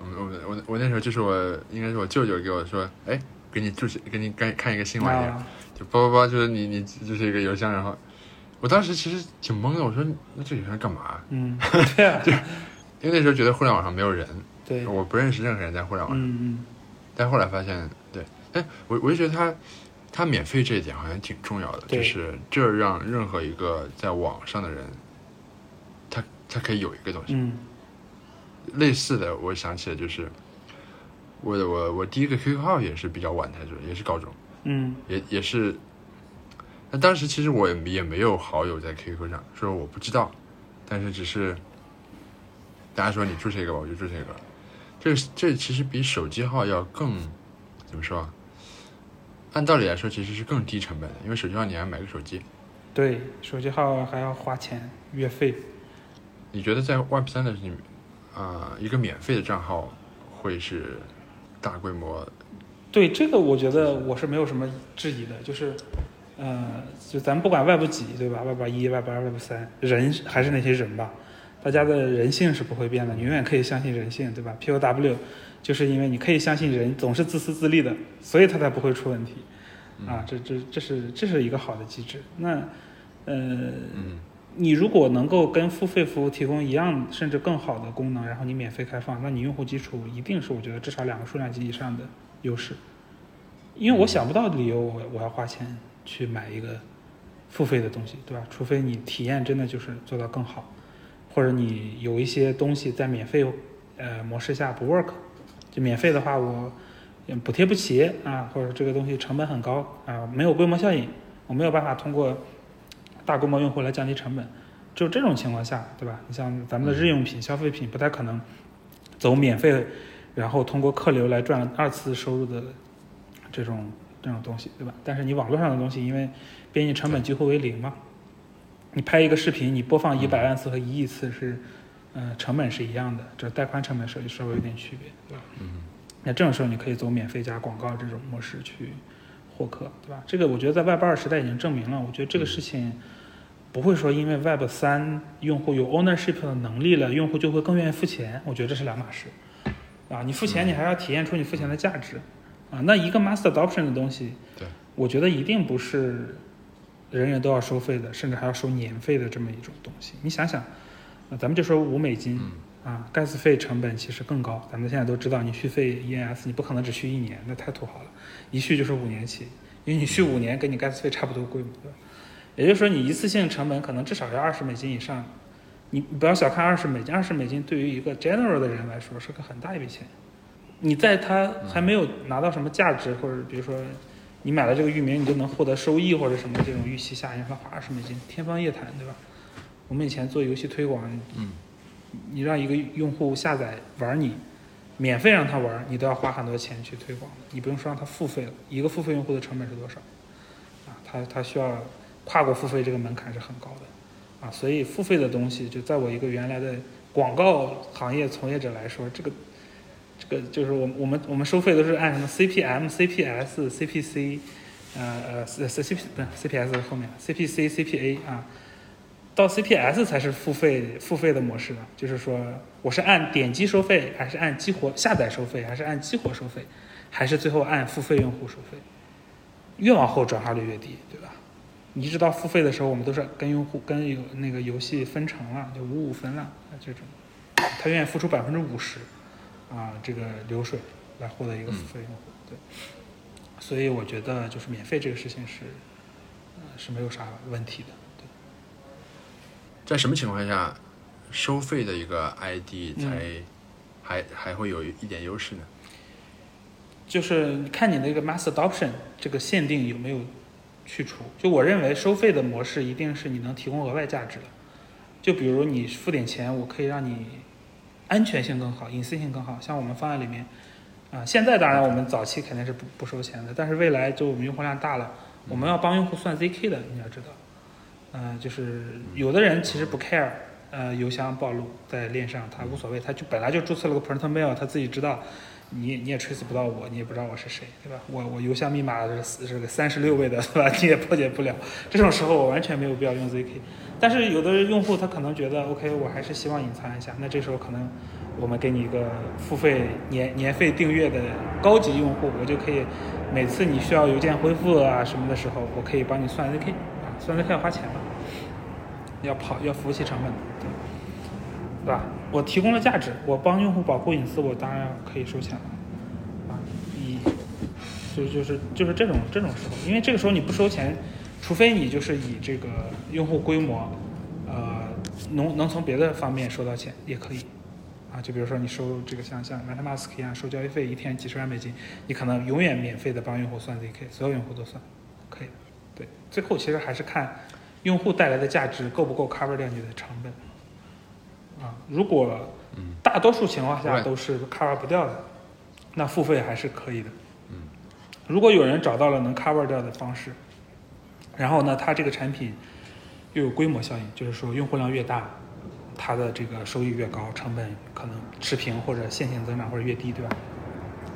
我我我我那时候就是我应该是我舅舅给我说，哎，给你注写，给你看看一个新玩意就叭叭叭，就是你你就是一个邮箱，然后我当时其实挺懵的，我说那这女生干嘛？嗯，对啊，因为那时候觉得互联网上没有人，对，我不认识任何人在互联网上，嗯嗯，但后来发现，对，哎，我我就觉得他他免费这一点好像挺重要的，对就是这让任何一个在网上的人，他他可以有一个东西。嗯类似的，我想起来就是我的我我第一个 QQ 号也是比较晚才做，也是高中，嗯也也是。那当时其实我也也没有好友在 QQ 上，说我不知道，但是只是大家说你注册一个吧，我就注册一个。这这其实比手机号要更怎么说啊？按道理来说，其实是更低成本的，因为手机号你还买个手机。对，手机号还要花钱月费。你觉得在 Web 三的里面，啊、一个免费的账号会是大规模对这个，我觉得我是没有什么质疑的，就是，呃，就咱不管外部几，对吧外部一、外部二、外部三，人还是那些人吧，大家的人性是不会变的，你永远可以相信人性，对吧？POW 就是因为你可以相信人总是自私自利的，所以他才不会出问题，啊，这这这是这是一个好的机制。那，呃，嗯你如果能够跟付费服务提供一样甚至更好的功能，然后你免费开放，那你用户基础一定是我觉得至少两个数量级以上的优势。因为我想不到理由我我要花钱去买一个付费的东西，对吧？除非你体验真的就是做到更好，或者你有一些东西在免费呃模式下不 work，就免费的话我补贴不起啊，或者这个东西成本很高啊，没有规模效应，我没有办法通过大规模用户来降低成本。就这种情况下，对吧？你像咱们的日用品、消费品，不太可能走免费，然后通过客流来赚二次收入的这种这种东西，对吧？但是你网络上的东西，因为编辑成本几乎为零嘛，你拍一个视频，你播放一百万次和一亿次是，呃，成本是一样的，这带宽成本稍微稍微有点区别，对吧？嗯那这种时候你可以走免费加广告这种模式去获客，对吧？这个我觉得在 Web 二时代已经证明了，我觉得这个事情不会说因为 Web 三用户有 ownership 的能力了，用户就会更愿意付钱，我觉得这是两码事，啊，你付钱你还要体验出你付钱的价值，啊，那一个 mass adoption 的东西，对，我觉得一定不是人人都要收费的，甚至还要收年费的这么一种东西。你想想，那咱们就说五美金，嗯啊，gas 费成本其实更高。咱们现在都知道，你续费 ENS 你不可能只续一年，那太土豪了，一续就是五年期，因为你续五年跟你 gas 费差不多贵嘛，对吧？也就是说，你一次性成本可能至少要二十美金以上。你你不要小看二十美金，二十美金对于一个 general 的人来说是个很大一笔钱。你在他还没有拿到什么价值，或者比如说你买了这个域名，你就能获得收益或者什么这种预期下，你让他花二十美金，天方夜谭，对吧？我们以前做游戏推广，嗯你让一个用户下载玩你，免费让他玩，你都要花很多钱去推广。你不用说让他付费了，一个付费用户的成本是多少？啊，他他需要跨过付费这个门槛是很高的，啊，所以付费的东西，就在我一个原来的广告行业从业者来说，这个这个就是我们我们我们收费都是按什么 CPM、CPS、CPC，呃呃 C C P 不是 CPS 后面 CPC、CPA 啊。到 CPS 才是付费付费的模式了，就是说我是按点击收费，还是按激活下载收费，还是按激活收费，还是最后按付费用户收费？越往后转化率越低，对吧？你一直到付费的时候，我们都是跟用户跟有那个游戏分成了，就五五分了，这种，他愿意付出百分之五十啊，这个流水来获得一个付费用户，对。所以我觉得就是免费这个事情是，呃，是没有啥问题的。对在什么情况下，收费的一个 ID 才、嗯还还会有一点优势呢？就是看你那个 mass adoption 这个限定有没有去除。就我认为收费的模式一定是你能提供额外价值的。就比如你付点钱，我可以让你安全性更好，隐私性更好。像我们方案里面，啊、现在当然我们早期肯定是不不收钱的，但是未来就我们用户量大了，我们要帮用户算 ZK 的，你要知道。呃，就是有的人其实不 care，呃，邮箱暴露在链上，他无所谓，他就本来就注册了个 print mail，他自己知道，你你也 trace 不到我，你也不知道我是谁，对吧？我我邮箱密码是是个三十六位的，对吧？你也破解不了。这种时候我完全没有必要用 ZK。但是有的用户他可能觉得 OK，我还是希望隐藏一下，那这时候可能我们给你一个付费年年费订阅的高级用户，我就可以每次你需要邮件恢复啊什么的时候，我可以帮你算 ZK 啊，算 ZK 要花钱嘛，要跑要服务器成本，对吧？我提供了价值，我帮用户保护隐私，我当然可以收钱了啊。以就就是就是这种这种时候，因为这个时候你不收钱，除非你就是以这个用户规模，呃，能能从别的方面收到钱也可以，啊，就比如说你收这个像像 MetaMask 一样收交易费，一天几十万美金，你可能永远免费的帮用户算 ZK，所有用户都算，可以。对，最后其实还是看用户带来的价值够不够 cover 掉你的成本，啊，如果嗯大多数情况下都是 cover 不掉的，那付费还是可以的。嗯如果有人找到了能 cover 掉的方式，然后呢，它这个产品又有规模效应，就是说用户量越大，它的这个收益越高，成本可能持平或者线性增长或者越低，对吧？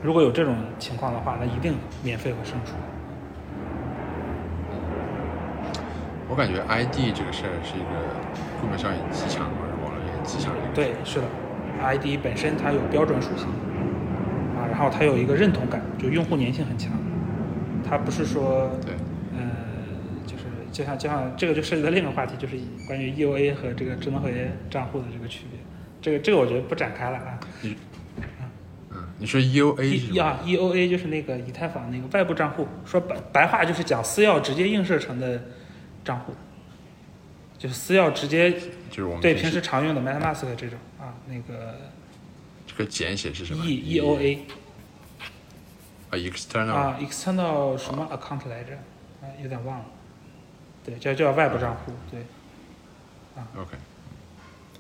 如果有这种情况的话，那一定免费会胜出。我感觉 ID 这个事儿是一个规模效应极强或者网络也极强的一个。对，是的，ID 本身它有标准属性啊，然后它有一个认同感，就用户粘性很强，它不是说对，呃，就像就像这个就涉及到另一个话题，就是关于 EOA 和这个智能合约账户的这个区别。这个这个我觉得不展开了啊。嗯，你说 EOA 是 E 啊 EOA 就是那个以太坊那个外部账户，说白白话就是讲私钥直接映射成的账户，就是私钥直接就是我们对平时常用的 MetaMask 这种啊那个这个简写是什么 E EOA 啊，external 啊 external 什么 account 来着？啊有点忘了。对，叫叫外部账户，对，啊 OK，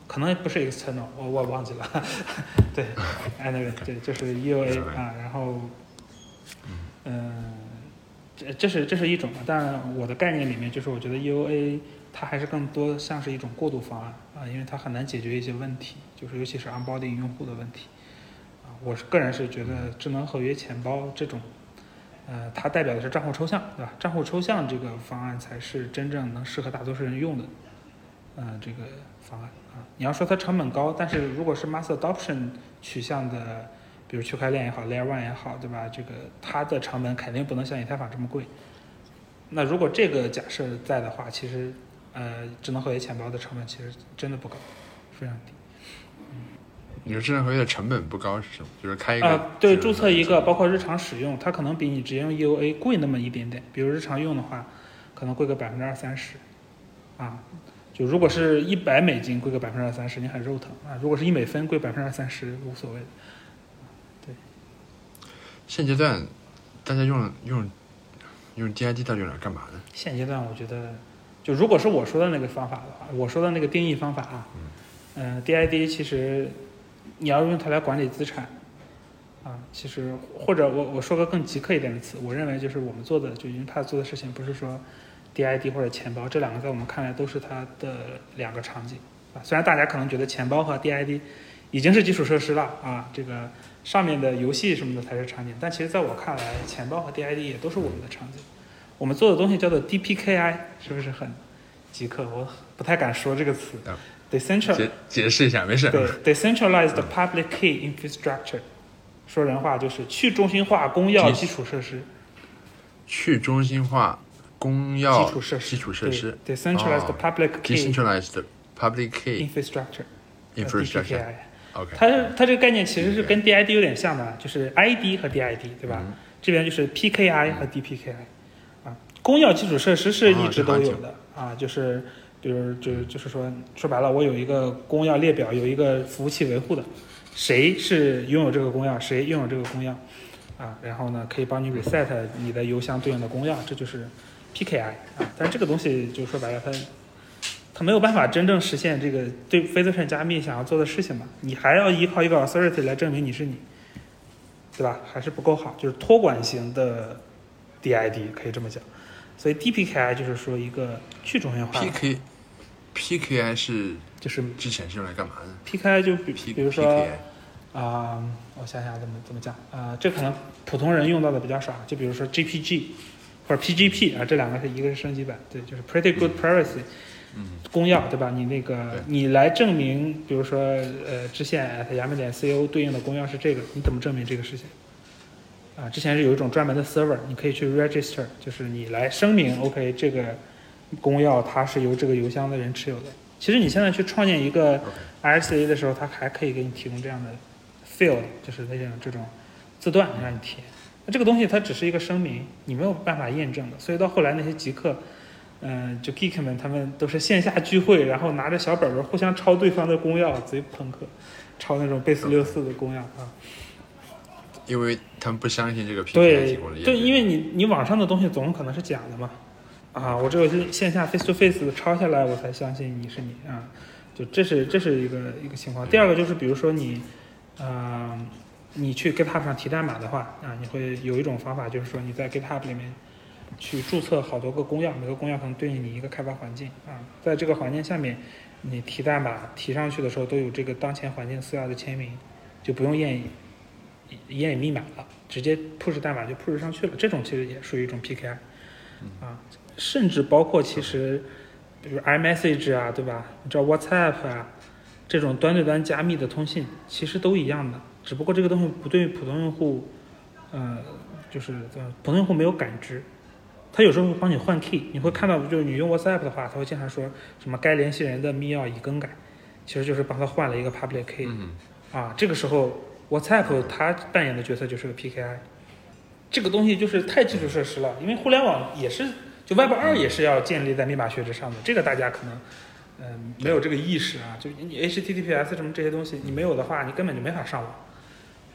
可能不是 external，我我忘记了。对，anyway，对，就是 EOA 啊，然后，嗯，这这是这是一种嘛，当然我的概念里面就是我觉得 EOA 它还是更多像是一种过渡方案啊，因为它很难解决一些问题，就是尤其是 onboarding 用户的问题啊。我是个人是觉得智能合约钱包这种，呃，它代表的是账户抽象，对吧？账户抽象这个方案才是真正能适合大多数人用的，呃，这个方案啊。你要说它成本高，但是如果是 mass adoption 取向的，比如区块链也好，Layer One 也好，对吧？这个它的成本肯定不能像以太坊这么贵。那如果这个假设在的话，其实呃，智能合约钱包的成本其实真的不高，非常低。你说智能合约的成本不高是什么？就是开一个啊，对，注册一个，包括日常使用，它可能比你直接用 EOA 贵那么一点点。比如日常用的话，可能贵个百分之二三十，啊，就如果是一百美金贵个百分之二三十，你很肉疼啊。如果是一美分贵百分之二三十，无所谓的。现阶段大家用用用 DID 到底用来干嘛呢？现阶段我觉得，就如果是我说的那个方法的话，我说的那个定义方法啊，嗯、d i d 其实你要用它来管理资产，啊，其实或者我我说个更极客一点的词，我认为就是我们做的就 Impact 做的事情，不是说 DID 或者钱包这两个在我们看来都是它的两个场景啊。虽然大家可能觉得钱包和 DID 已经是基础设施了啊，这个上面的游戏什么的才是场景，但其实在我看来，钱包和 DID 也都是我们的场景。我们做的东西叫做 DPKI，是不是很极客？我不太敢说这个词啊。Decentral 解解释一下，没事。对，decentralized public key infrastructure，说人话就是去中心化公钥基础设施。去中心化公钥基础设施基础设施对，decentralized 哦 public key decentralized public key infrastructure 呃 infrastructure。DPKI OK，它是它这个概念其实是跟 DID 有点像的，就是 ID 和 DID，对吧？嗯这边就是 PKI 和 DPKI，啊，公钥基础设施是一直都有的啊，就是比如就就是说说白了，我有一个公钥列表，有一个服务器维护的，谁是拥有这个公钥，谁拥有这个公钥，啊，然后呢可以帮你 reset 你的邮箱对应的公钥，这就是 PKI 啊，但这个东西就说白了它。它没有办法真正实现这个对非责任加密想要做的事情嘛？你还要依靠一个 authority 来证明你是你，对吧？还是不够好，就是托管型的 DID 可以这么讲。所以 DPKI 就是说一个去中心化的，PK PKI 是就是之前是用来干嘛的 PKI 就比 P 比如说啊、我想想怎么怎么讲啊、这可能普通人用到的比较少，就比如说 GPG 或者 PGP 啊，这两个是一个是升级版，对，就是 Pretty Good Privacy。嗯公钥对吧？你那个你来证明，比如说呃，支线 at 亚美点 co 对应的公钥是这个，你怎么证明这个事情？啊，之前是有一种专门的 server，你可以去 register，就是你来声明 OK 这个公钥它是由这个邮箱的人持有的。其实你现在去创建一个 RSA 的时候，它还可以给你提供这样的 field，就是那种这种字段让你填。那这个东西它只是一个声明，你没有办法验证的。所以到后来那些极客。嗯，就 geek 们他们都是线下聚会，然后拿着小本本互相抄对方的公钥，贼朋克，抄那种贝斯六四的公钥啊。因为他们不相信这个 PKI 提对对，供的验证因为你你网上的东西总可能是假的嘛，啊，我只有是线下 face to face 的抄下来，我才相信你是你啊。就这是这是一个一个情况。第二个就是比如说你，啊、你去 GitHub 上提代码的话啊，你会有一种方法，就是说你在 GitHub 里面去注册好多个公钥，每个公钥可能对应你一个开发环境啊，在这个环境下面，你提代码提上去的时候都有这个当前环境私钥的签名，就不用验验密码了，直接 push 代码就 push 上去了。这种其实也属于一种 PKI 啊，甚至包括其实比如 iMessage 啊，对吧？你知道 WhatsApp 啊，这种端对端加密的通信其实都一样的，只不过这个东西不对普通用户，呃，就是呃普通用户没有感知。它有时候会帮你换 key，你会看到，就是你用 WhatsApp 的话，它会经常说什么该联系人的密钥已更改，其实就是帮他换了一个 public key。嗯啊，这个时候 WhatsApp 它扮演的角色就是个 PKI，这个东西就是太基础设施了，因为互联网也是，就 Web 二也是要建立在密码学之上的，这个大家可能。嗯，没有这个意识啊，就你 HTTPS 什么这些东西，你没有的话，你根本就没法上网，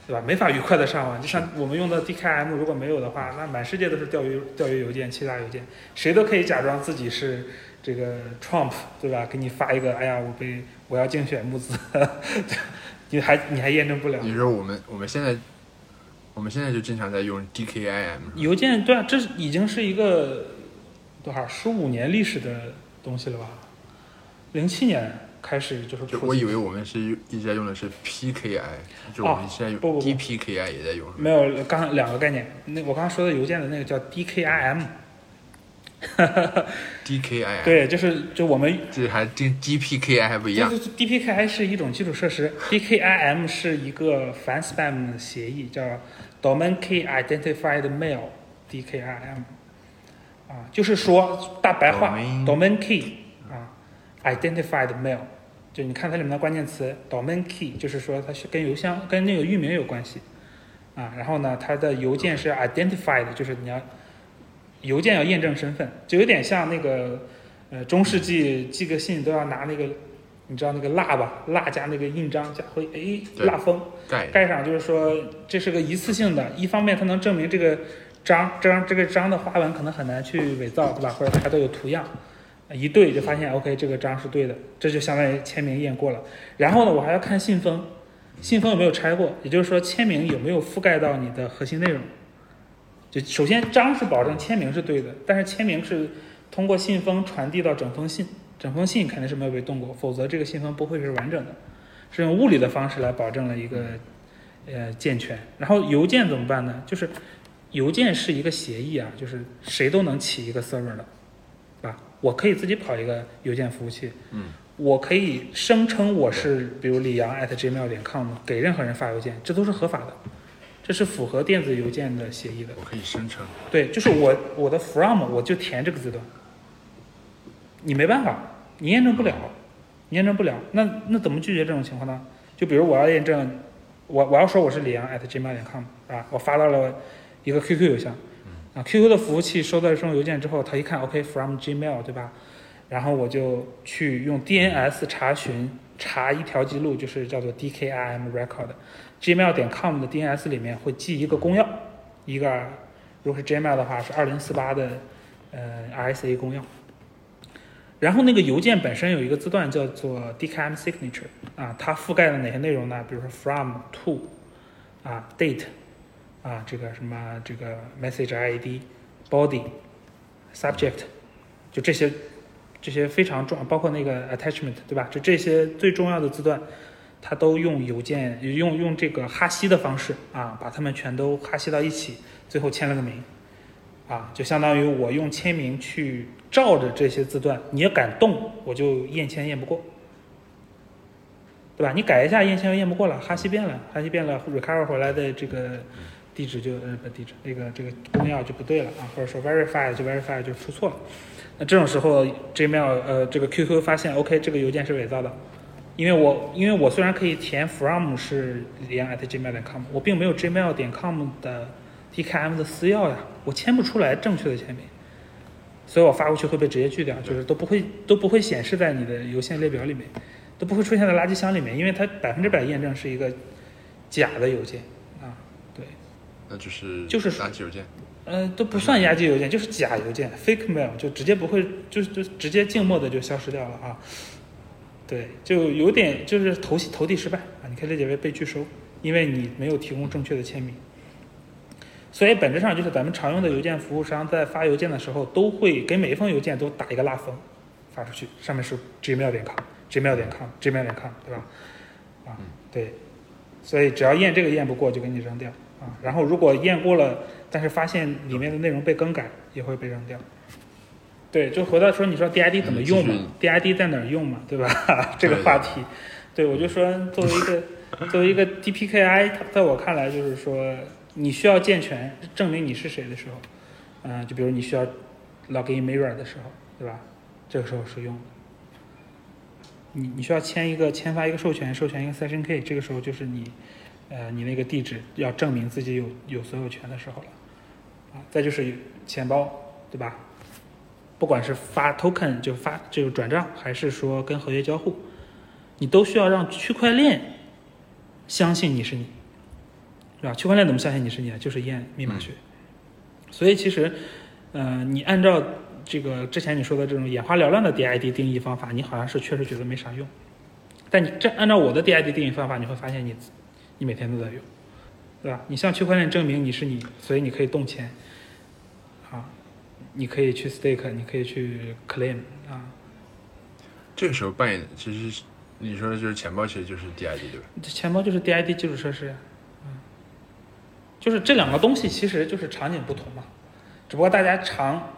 对吧？没法愉快的上网。就像我们用的 DKM，如果没有的话，那满世界都是钓鱼钓鱼邮件、欺诈邮件，谁都可以假装自己是这个 Trump，对吧？给你发一个，哎呀，我被我要竞选募资，你还你还验证不了。你说我们我们现在我们现在就经常在用 DKIM 邮件，对啊，这已经是一个多少十五年历史的东西了吧？零七年开始就是就我以为我们是一直在用的是 PKI，就我们现在用 DPKI 也在用。没有，刚两个概念。那我刚刚说的邮件的那个叫 DKIM。DKI 对，就是就我们这还跟 DPKI 还不一样就。是 DPKI 是一种基础设施，DKIM 是一个反 spam 的协议，叫 Domain Key Identified Mail DKIM。啊，就是说大白话 Domain Key 啊，Identified Mail，就你看它里面的关键词 Domain Key，就是说它是跟邮箱跟那个域名有关系啊。然后呢，它的邮件是 Identified，就是你要邮件要验证身份，就有点像那个呃中世纪寄个信都要拿那个你知道那个蜡吧，蜡加那个印章加灰哎蜡封盖盖上，就是说这是个一次性的，一方面它能证明这个章章这个章的花纹可能很难去伪造，对吧？或者它都有图样，一对就发现 OK 这个章是对的，这就相当于签名验过了。然后呢，我还要看信封，信封有没有拆过，也就是说签名有没有覆盖到你的核心内容。就首先章是保证签名是对的，但是签名是通过信封传递到整封信，整封信肯定是没有被动过，否则这个信封不会是完整的，是用物理的方式来保证了一个呃健全。然后邮件怎么办呢？就是邮件是一个协议啊，就是谁都能起一个 server 的，对吧？我可以自己跑一个邮件服务器，嗯，我可以声称我是比如李阳 at gmail 点 com 给任何人发邮件，这都是合法的，这是符合电子邮件的协议的。我可以声称。对，就是我我的 from 我就填这个字段，你没办法，你验证不了，你验证不了，那那怎么拒绝这种情况呢？就比如我要验证，我我要说我是李阳 at gmail 点 com 啊？我发到了一个 QQ 邮箱，啊，QQ 的服务器收到这种邮件之后，他一看 OK from Gmail 对吧？然后我就去用 DNS 查询查一条记录，就是叫做 DKIM record。Gmail 点 com 的 DNS 里面会记一个公钥，一个如果是 Gmail 的话是二零四八的呃 RSA 公钥。然后那个邮件本身有一个字段叫做 DKIM signature 啊，它覆盖了哪些内容呢？比如说 from to 啊 date 啊这个什么这个 message ID body subject 就这些这些非常重，包括那个 attachment 对吧？就这些最重要的字段，它都用邮件用用这个哈希的方式啊，把它们全都哈希到一起，最后签了个名啊，就相当于我用签名去照着这些字段，你要敢动，我就验签验不过，对吧？你改一下验签又验不过了，哈希变了，哈希变了，recover 回来的这个地址就呃不地址，那个这个公钥就不对了啊，或者说 verify 就 verify 就出错了。那这种时候，Gmail 呃这个 QQ 发现 OK 这个邮件是伪造的，因为我因为我虽然可以填 from 是连 at gmail 点 com，我并没有 gmail 点 com 的 DKM 的私钥呀，我签不出来正确的签名，所以我发过去会被直接拒掉，就是都不会都不会显示在你的邮件列表里面，都不会出现在垃圾箱里面，因为它百分之百验证是一个假的邮件，那就是就是垃圾邮件。呃，都不算垃圾邮件，就是假邮件 （fake mail），就直接不会，就就直接静默的就消失掉了啊。对，就有点就是投投递失败啊，你可以理解为被拒收，因为你没有提供正确的签名。所以本质上就是咱们常用的邮件服务商在发邮件的时候，都会给每一封邮件都打一个蜡封，发出去，上面是 gmail 点 com，gmail 点 com，gmail 点 com，对吧？啊，对，所以只要验这个验不过，就给你扔掉啊。然后如果验过了，但是发现里面的内容被更改，也会被扔掉。对，就回到说，你说 DID 怎么用嘛、嗯 d i d 在哪儿用嘛，对吧？这个话题，对我就说，作为一个 作为一个 DPKI，它在我看来就是说，你需要健全证明你是谁的时候，嗯、就比如你需要 login mirror 的时候，对吧？这个时候是用的。你你需要签一个签发一个授权，授权一个 session key，这个时候就是你，呃，你那个地址要证明自己有有所有权的时候了，啊，再就是钱包，对吧？不管是发 token 就发这个转账，还是说跟合约交互，你都需要让区块链相信你是你，是吧？区块链怎么相信你是你啊？就是验密码学。所以其实，呃，你按照这个之前你说的这种眼花缭乱的 DID 定义方法，你好像是确实觉得没啥用。但你这按照我的 DID 定义方法，你会发现你你每天都在用，对吧？你向区块链证明你是你，所以你可以动钱，啊，你可以去 stake，你可以去 claim 啊。这个时候扮演其实你说的就是钱包，其实就是 DID 对吧？钱包就是 DID 基础设施呀，嗯，就是这两个东西其实就是场景不同嘛，只不过大家常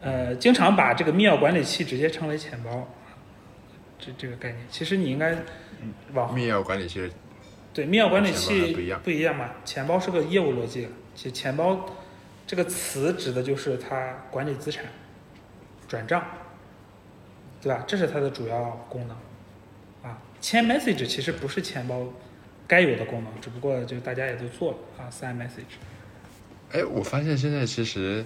呃经常把这个密钥管理器直接称为钱包，这这个概念，其实你应该往密钥管理器对密钥管理器不一样不一样嘛，钱包是个业务逻辑，其实钱包这个词指的就是它管理资产、转账，对吧？这是它的主要功能啊。签 message 其实不是钱包该有的功能，只不过就大家也都做了啊，sign message 哎，我发现现在其实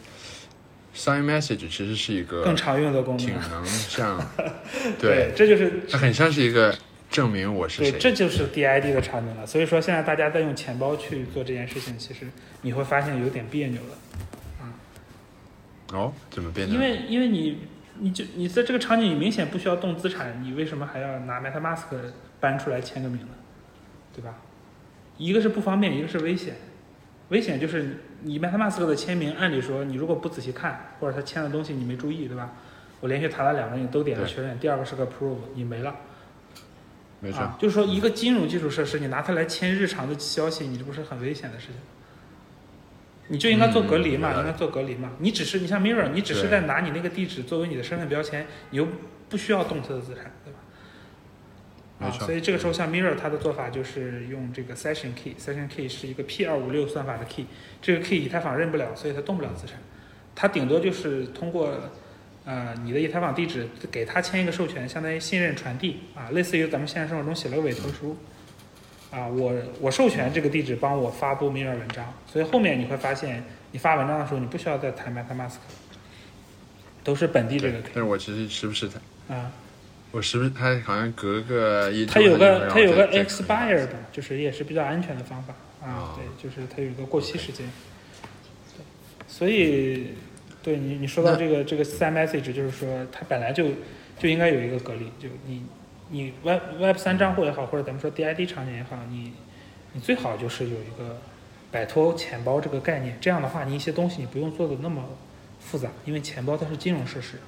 sign message 其实是一个更常用的功能挺能。能像，对，这就是它很像是一个证明我是对，谁。这就是 DID 的场景了。所以说现在大家在用钱包去做这件事情，其实你会发现有点别扭了。哦，怎么别扭？因为因为你你就你在这个场景，你明显不需要动资产，你为什么还要拿 MetaMask 搬出来签个名呢？对吧？一个是不方便，一个是危险。危险就是你 MetaMask 的签名，按理说你如果不仔细看，或者他签的东西你没注意，对吧？我连续弹了两个，你都点了确认，第二个是个 Prove，你没了。没错，啊，就是说一个金融基础设施，你拿它来签日常的消息，你这不是很危险的事情？你就应该做隔离嘛，嗯应该做隔离嘛。你只是你像 Mirror，你只是在拿你那个地址作为你的身份标签，你又不需要动它的资产，对吧？啊，所以这个时候像 Mirror 它的做法就是用这个 Session Key，Session Key 是一个 P 二五六算法的 key，这个 key 以太坊认不了，所以它动不了资产，它顶多就是通过呃你的以太坊地址给他签一个授权，相当于信任传递啊，类似于咱们现实生活中写了个委托书啊，我我授权这个地址帮我发布 Mirror 文章，所以后面你会发现你发文章的时候你不需要再谈 MetaMask，都是本地这个但是我其实时不时的，啊。我时不时它好像隔个一周它有个它它有个 expire 的，就是也是比较安全的方法啊哦，对，就是它有个过期时间。对所以，对你你说到这个这个 sign message，就是说它本来就就应该有一个隔离，就你你 Web Web 三账户也好，或者咱们说 DID 场景也好，你你最好就是有一个摆脱钱包这个概念，这样的话，你一些东西你不用做的那么复杂，因为钱包它是金融设施，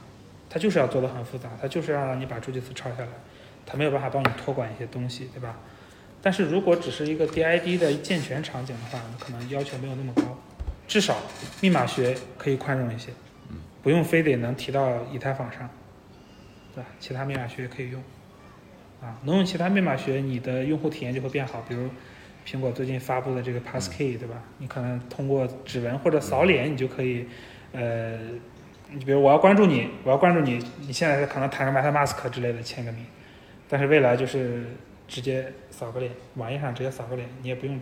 它就是要做的很复杂，它就是要让你把助记词抄下来，它没有办法帮你托管一些东西，对吧？但是如果只是一个 DID 的健全场景的话，可能要求没有那么高，至少密码学可以宽容一些，不用非得能提到以太坊上，对吧？其他密码学也可以用，啊，能用其他密码学，你的用户体验就会变好。比如苹果最近发布的这个 Passkey，对吧？你可能通过指纹或者扫脸，你就可以，呃，你比如我要关注你，我要关注你，你现在可能弹个 MetaMask 之类的签个名，但是未来就是直接扫个脸，网页上直接扫个脸，你也不用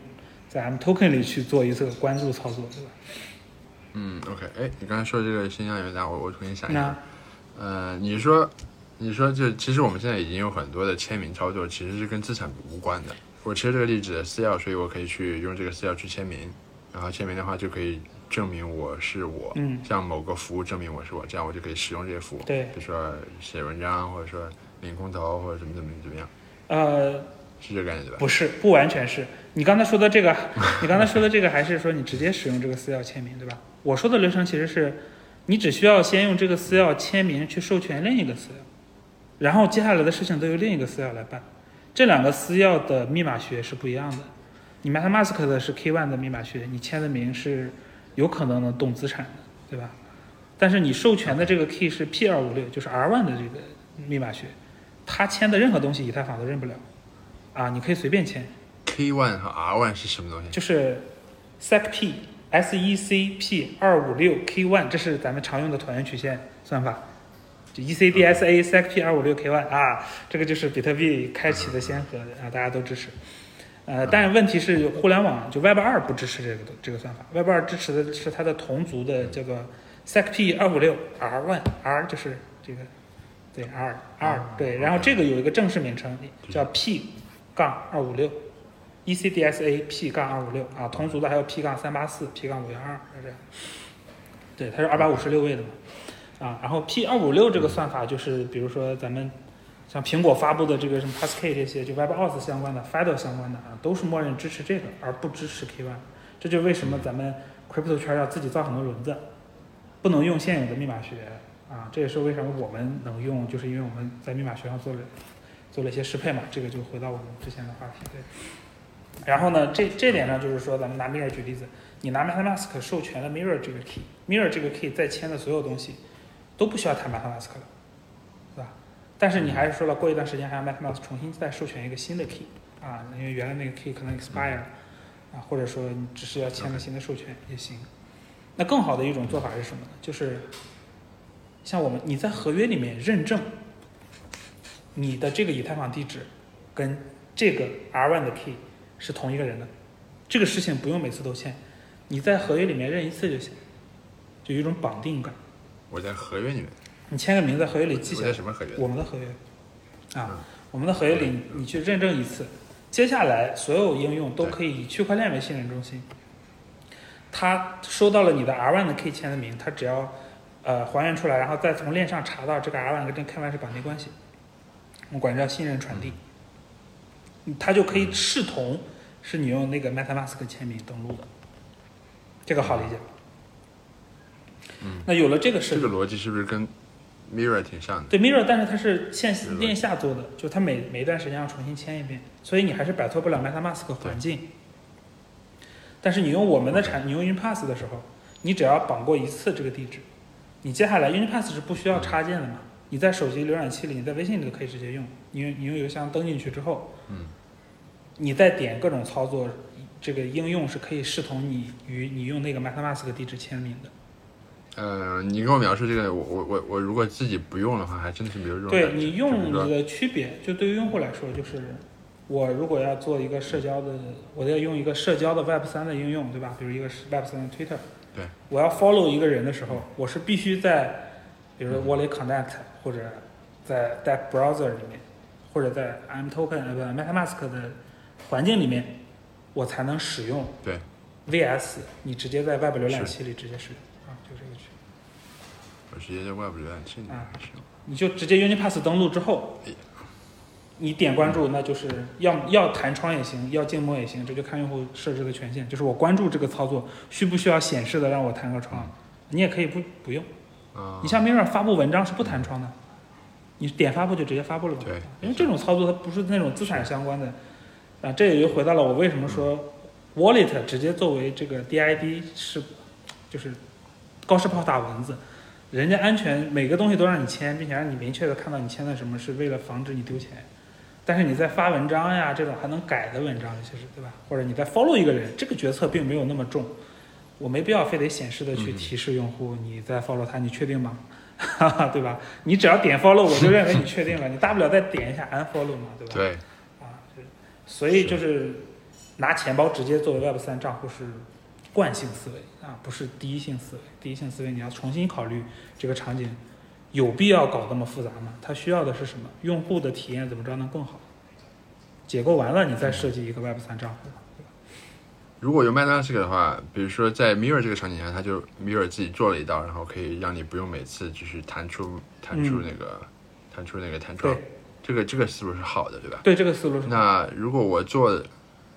在 M Token 里去做一次关注操作，对吧？嗯，OK，哎，你刚才说这个新疆元旦，我我重新想一那下，呃，你说，你说就其实我们现在已经有很多的签名操作，其实是跟资产无关的。我其实这个例子私钥，所以我可以去用这个私钥去签名，然后签名的话就可以证明我是我，嗯像某个服务证明我是我，这样我就可以使用这些服务，对比如说写文章，或者说领空投，或者怎么怎么怎么样，呃，是这个概念对吧？不是，不完全是。你刚才说的这个，你刚才说的这个还是说你直接使用这个私钥签名，对吧？我说的流程其实是，你只需要先用这个私钥签名去授权另一个私钥，然后接下来的事情都由另一个私钥来办。这两个私钥的密码学是不一样的。你 MetaMask 的是 K1 的密码学，你签的名是有可能能动资产的，对吧？但是你授权的这个 key 是 P 二五六，就是 R1 的这个密码学，他签的任何东西以太坊都认不了，啊，你可以随便签。K one 和 R one 是什么东西？就是 SecP SECP 二五六 K one，这是咱们常用的椭圆曲线算法。就 E ECDSA SECP 二五六 K one 啊，这个就是比特币开启的先河啊，大家都支持。呃，但是问题是，互联网就 Web 二不支持这个这个算法，Web 二支持的是它的同族的叫做 SECP 二五六 R one R 就是这个对 R R 对，然后这个有一个正式名称叫 P 杠二五六，ECDSA P 杠二五六啊，同族的还有 P 杠三八四、P 杠五幺二，是这样。对，它是二百五十六位的嘛，啊，然后 P 二五六这个算法就是，比如说咱们像苹果发布的这个什么 Passkey 这些，就 WebAuth 相关的、FIDO 相关的啊，都是默认支持这个，而不支持 K1。这就为什么咱们 Crypto 圈要自己造很多轮子，不能用现有的密码学啊，这也是为什么我们能用，就是因为我们在密码学上做了做了一些适配嘛，这个就回到我们之前的话题，对。然后呢，这这点呢就是说，咱们拿 Mirror 举例子，你拿 MetaMask 授权了 Mirror 这个 key，Mirror 这个 key 再签的所有东西都不需要谈 MetaMask 了，对吧？但是你还是说了，过一段时间还要 MetaMask 重新再授权一个新的 key 啊，因为原来那个 key 可能 expire 了啊，或者说你只是要签个新的授权也行。那更好的一种做法是什么呢？就是像我们你在合约里面认证你的这个以太坊地址跟这个 R1 的 key 是同一个人的，这个事情不用每次都签，你在合约里面认一次就行，就有一种绑定感。我在合约里面，你签个名在合约里记我下来，在什么合约？我们的合约嗯啊，我们的合约里你去认证一次，接下来所有应用都可以以区块链为信任中心。他收到了你的 R1 的 key 签的名，他只要呃还原出来，然后再从链上查到这个 R1 跟这 K1 是绑定关系，我们管这叫信任传递。它就可以视同是你用那个 MetaMask 签名登录的，这个好理解？嗯，那有了这个事这个，逻辑是不是跟 Mirror 挺像的？对 Mirror，但是它是线是的链下做的，就它每每一段时间要重新签一遍，所以你还是摆脱不了 MetaMask 环境。但是你用我们的产，你用 UniPass 的时候，你只要绑过一次这个地址，你接下来 UniPass 是不需要插件的嘛？你在手机浏览器里，你在微信里都可以直接用。你用你用邮箱登进去之后，嗯，你再点各种操作，这个应用是可以视同你与你用那个 MetaMask 地址签名的。呃，你跟我描述这个，我我我我如果自己不用的话，还真的是没有这种对你用的区别，就对于用户来说，就是我如果要做一个社交的，我要用一个社交的 Web 三的应用，对吧？比如一个是 Web 三的 Twitter，对，我要 follow 一个人的时候，我是必须在，比如说 Wallet Connect 或者在 Deck Browser 里面，或者在 M Token 呃不 MetaMask 的环境里面，我才能使用对 VS，你直接在 Web 浏览器里直接使用啊，就这个区。我直接在 Web 浏览器里面啊使用。你就直接 UniPass 登录之后哎，你点关注，那就是要要弹窗也行，要静默也行，这就看用户设置的权限。就是我关注这个操作，需不需要显示的让我弹个窗？你也可以不不用。啊你像 Mirror 发布文章是不弹窗的，你点发布就直接发布了嘛。对因为这种操作它不是那种资产相关的，啊，这也就回到了我为什么说 Wallet 直接作为这个 DID 是就是高射炮打蚊子，人家安全每个东西都让你签，并且让你明确的看到你签的什么是为了防止你丢钱。但是你在发文章呀，这种还能改的文章，其实对吧？或者你在 follow 一个人，这个决策并没有那么重，我没必要非得显示的去嗯提示用户你在 follow 他，你确定吗？哈哈，对吧？你只要点 follow，我就认为你确定了，你大不了再点一下 unfollow 嘛，对吧？对，啊，所以就是拿钱包直接作为 Web 三账户是惯性思维啊，不是第一性思维。第一性思维你要重新考虑这个场景有必要搞那么复杂吗？它需要的是什么？用户的体验怎么着能更好？解构完了，你再设计一个 Web 三账户。如果有 MetaMask 的话，比如说在 Mirror 这个场景下，它就 Mirror 自己做了一道，然后可以让你不用每次就是弹出弹出那个、弹出那个弹窗对，这个这个思路是好的，对吧？对，这个思路是那如果我做，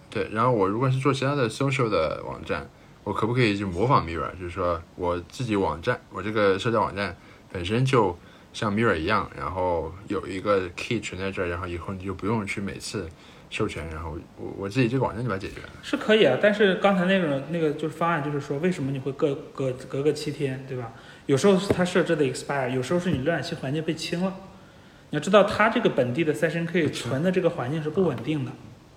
对，然后我如果是做其他的 social 的网站，我可不可以就模仿 Mirror？就是说我自己网站，我这个社交网站本身就像 Mirror 一样，然后有一个 key 存在这儿，然后以后你就不用去每次授权，然后我我自己这个网站就把它解决了。是可以啊，但是刚才那种那个就是方案，就是说为什么你会隔隔隔个七天，对吧？有时候是它设置的 expire，有时候是你浏览器环境被清了。你要知道，它这个本地的 session key 存的这个环境是不稳定的，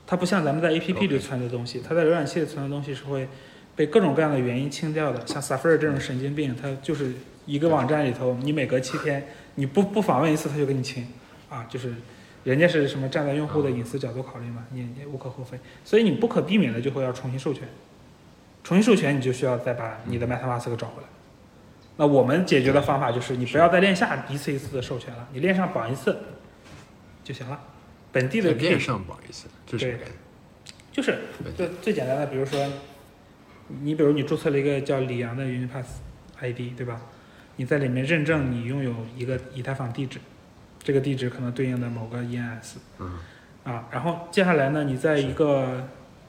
它不像咱们在 APP 里存的东西，它在浏览器里存的东西是会被各种各样的原因清掉的，像 Safari 这种神经病，它就是一个网站里头，你每隔七天你不不访问一次，它就给你清，啊，就是人家是什么站在用户的隐私角度考虑嘛，你也无可厚非，所以你不可避免的就会要重新授权，重新授权你就需要再把你的 MetaMask 找回来。那我们解决的方法就是你不要在链下一次一次的授权了，你链上绑一次就行了，本地的在链上绑一次，就是什么概念？就是最最简单的，比如说，你比如你注册了一个叫李阳的 Unipass ID，对吧？你在里面认证你拥有一个以太坊地址，这个地址可能对应的某个 ENS，嗯。啊，然后接下来呢，你在一个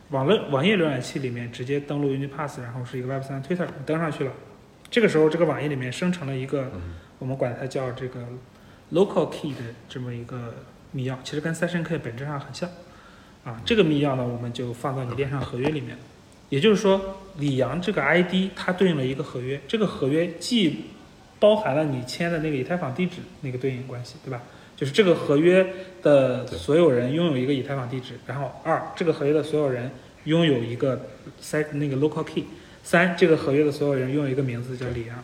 网络网页浏览器里面直接登录 Unipass，然后是一个 Web3 Twitter，你登上去了，这个时候这个网页里面生成了一个嗯。我们管它叫这个 local key 的这么一个密钥，其实跟 session key 本质上很像。啊，这个密钥呢，我们就放到你链上合约里面。也就是说，李阳这个 ID 它对应了一个合约，这个合约既包含了你签的那个以太坊地址那个对应关系，对吧？就是这个合约的所有人拥有一个以太坊地址，然后二，这个合约的所有人拥有一个 set 那个 local key，三，这个合约的所有人拥有一个名字叫李阳，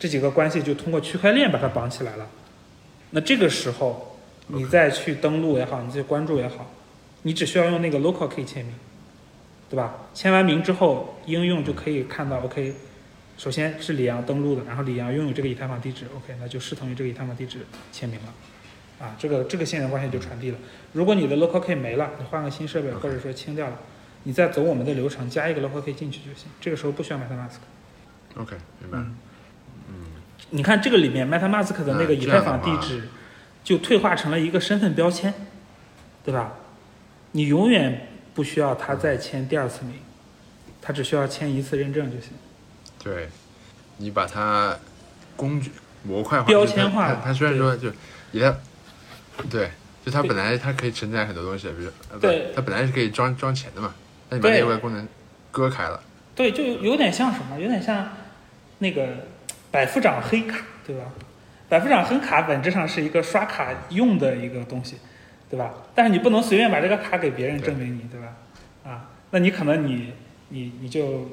这几个关系就通过区块链把它绑起来了。那这个时候，你再去登录也好，你再去关注也好，你只需要用那个 local key 签名，对吧？签完名之后，应用就可以看到 OK，首先是李阳登录的，然后李阳拥有这个以太坊地址，OK，那就视同于这个以太坊地址签名了。啊，这个这个信任关系就传递了。如果你的 local key 没了，你换个新设备或者说清掉了，你再走我们的流程，加一个 local key 进去就行。这个时候不需要 MetaMask。，OK，明白。嗯，嗯，你看这个里面 MetaMask 的那个嗯以太坊地址，就退化成了一个身份标签，对吧？你永远不需要他再签第二次名，他只需要签一次认证就行。对，你把它工具模块化、标签化它虽然说就以太，对，就它本来它可以承载很多东西，比如对它本来是可以装装钱的嘛，那你把对那个功能割开了，对，就有点像什么？有点像那个百夫长黑卡，对吧？百夫长黑卡本质上是一个刷卡用的一个东西，对吧？但是你不能随便把这个卡给别人证明你，对吧？啊，那你可能你你你就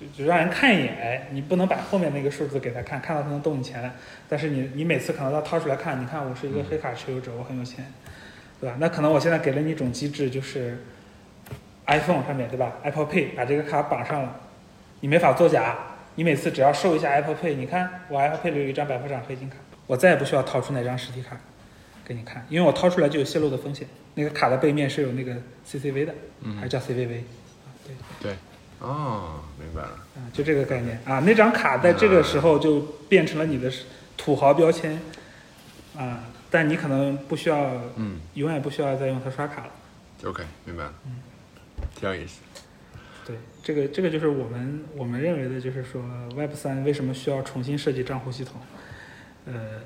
就就让人看一眼，哎，你不能把后面那个数字给他看，看到他能动你钱来，但是你你每次可能要掏出来看，你看我是一个黑卡持有者，我很有钱，对吧？那可能我现在给了你一种机制，就是 iPhone 上面对吧？Apple Pay 把这个卡绑上了，你没法作假。你每次只要收一下 Apple Pay，你看我 Apple Pay 里有一张百夫长黑金卡，我再也不需要掏出那张实体卡给你看，因为我掏出来就有泄露的风险。那个卡的背面是有那个 CCV 的，还是叫 CVV 啊？对哦，明白了，啊，就这个概念。啊。那张卡在这个时候就变成了你的土豪标签。啊，但你可能不需要，嗯。永远不需要再用它刷卡了。，OK，明白了，嗯。挺有意思，对，这个这个就是我们我们认为的，就是说 Web 三为什么需要重新设计账户系统，呃，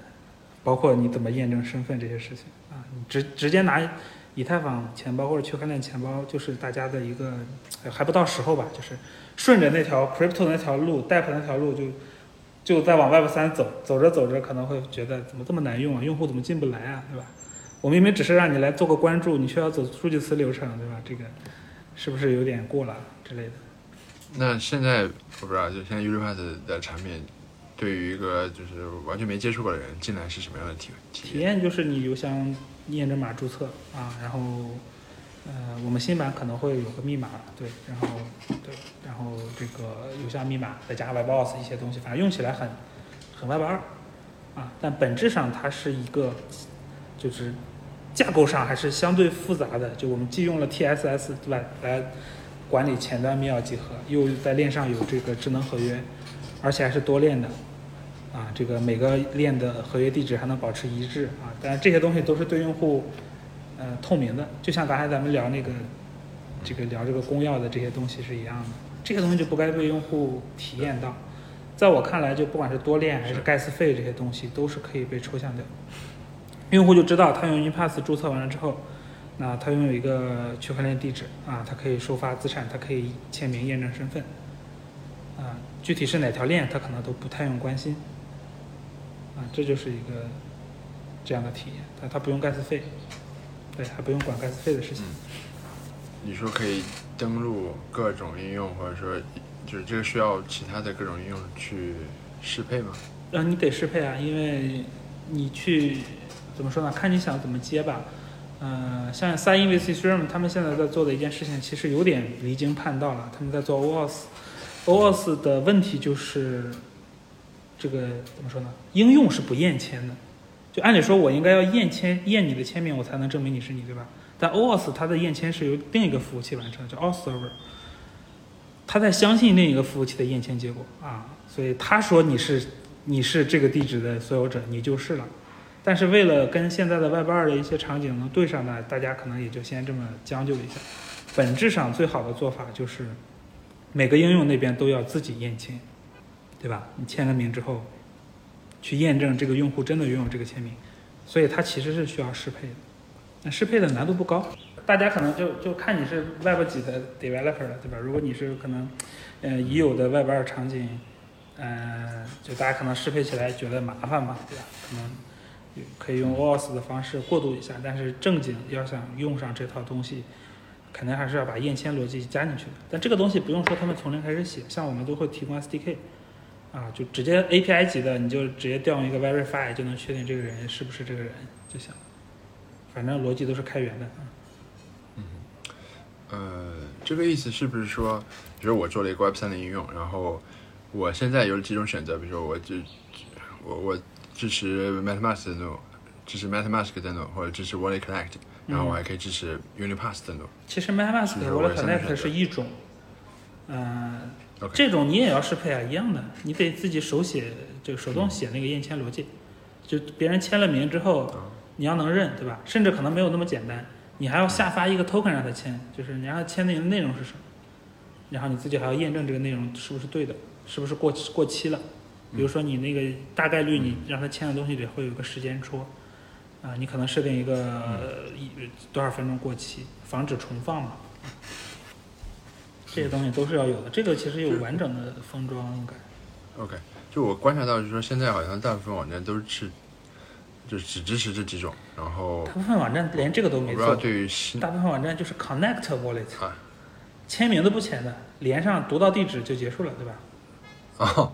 包括你怎么验证身份这些事情。啊，你直直接拿以太坊钱包或者区块链钱包，就是大家的一个呃还不到时候吧，就是顺着那条 crypto 那条路，DEP 那条路就就在往 Web 三走，走着走着可能会觉得怎么这么难用啊，用户怎么进不来啊，对吧？我明明只是让你来做个关注，你却要走数据词流程，对吧？这个是不是有点过了之类的？那现在我不知道，就现在 Unipass 的产品，对于一个就是完全没接触过的人进来是什么样的体体体？验就是你邮箱验证码注册啊，然后呃，我们新版可能会有个密码，对，然后对，然后这个邮箱密码再加 WebOS 一些东西，反正用起来很很 Web 二啊，但本质上它是一个就是架构上还是相对复杂的，就我们既用了 TSS 对吧来管理前端密钥集合，又在链上有这个智能合约，而且还是多链的。啊，这个每个链的合约地址还能保持一致啊，当然这些东西都是对用户呃透明的，就像刚才咱们聊那个这个聊这个公钥的这些东西是一样的，这些东西就不该被用户体验到。在我看来，就不管是多链还是是盖斯费这些东西，都是可以被抽象掉。用户就知道他用 Inpass 注册完了之后，那他拥有一个区块链地址啊，他可以收发资产，他可以签名验证身份啊，具体是哪条链，他可能都不太用关心。啊，这就是一个这样的体验，他他不用盖斯费，对，还不用管盖斯费的事情。你说可以登录各种应用，或者说就是这个需要其他的各种应用去适配吗？呃，你得适配啊，因为你去怎么说呢？看你想怎么接吧。呃，像 Sign with Ethereum 他们现在在做的一件事情，其实有点离经叛道了。他们在做 OAuth。OAuth 的问题就是这个怎么说呢？应用是不验签的。就按理说，我应该要验签验你的签名，我才能证明你是你，对吧？但 OAuth 它的验签是由另一个服务器完成，叫 Auth Server。他在相信另一个服务器的验签结果啊，所以他说你是你是这个地址的所有者，你就是了。但是为了跟现在的 Web 二的一些场景能对上呢，大家可能也就先这么将就一下。本质上最好的做法就是每个应用那边都要自己验签，对吧？你签了名之后，去验证这个用户真的拥有这个签名，所以它其实是需要适配的。那适配的难度不高，大家可能就就看你是 Web 几的 developer 了，对吧？如果你是可能，呃，已有的 Web 二场景，呃，就大家可能适配起来觉得麻烦嘛，对吧？可能可以用 OAuth 的方式过渡一下，但是正经要想用上这套东西，肯定还是要把验签逻辑加进去的。但这个东西不用说他们从零开始写，像我们都会提供 SDK，啊，就直接 API 级的，你就直接调用一个 Verify 就能确定这个人是不是这个人就行了。反正逻辑都是开源的。嗯呃，这个意思是不是说，比如我做了一个 Web 三的应用，然后我现在有几种选择，比如说我支我我支持 MetaMask 的 node，支持 MetaMask 的 node，或者支持 Wallet Connect，然后我还可以支持 Unipass 的 node。其实 MetaMask 和 Wallet Connect 是一种，嗯、OK 这种你也要适配啊，一样的，你得自己手写，就手动写那个验签逻辑，就别人签了名之后，你要能认，对吧？甚至可能没有那么简单，你还要下发一个 token 让他签，就是你让他签那个内容是什么，然后你自己还要验证这个内容是不是对的，是不是过期过期了。比如说你那个大概率你让他签的东西里会有一个时间戳，啊，你可能设定一个、呃一多少分钟过期，防止重放嘛。这些东西都是要有的，这个其实有完整的封装应该。OK，就我观察到，就是说现在好像大部分网站都是就只支持这几种，然后大部分网站连这个都没做，对于新大部分网站就是 connect wallet，啊签名都不签的，连上读到地址就结束了，对吧？哦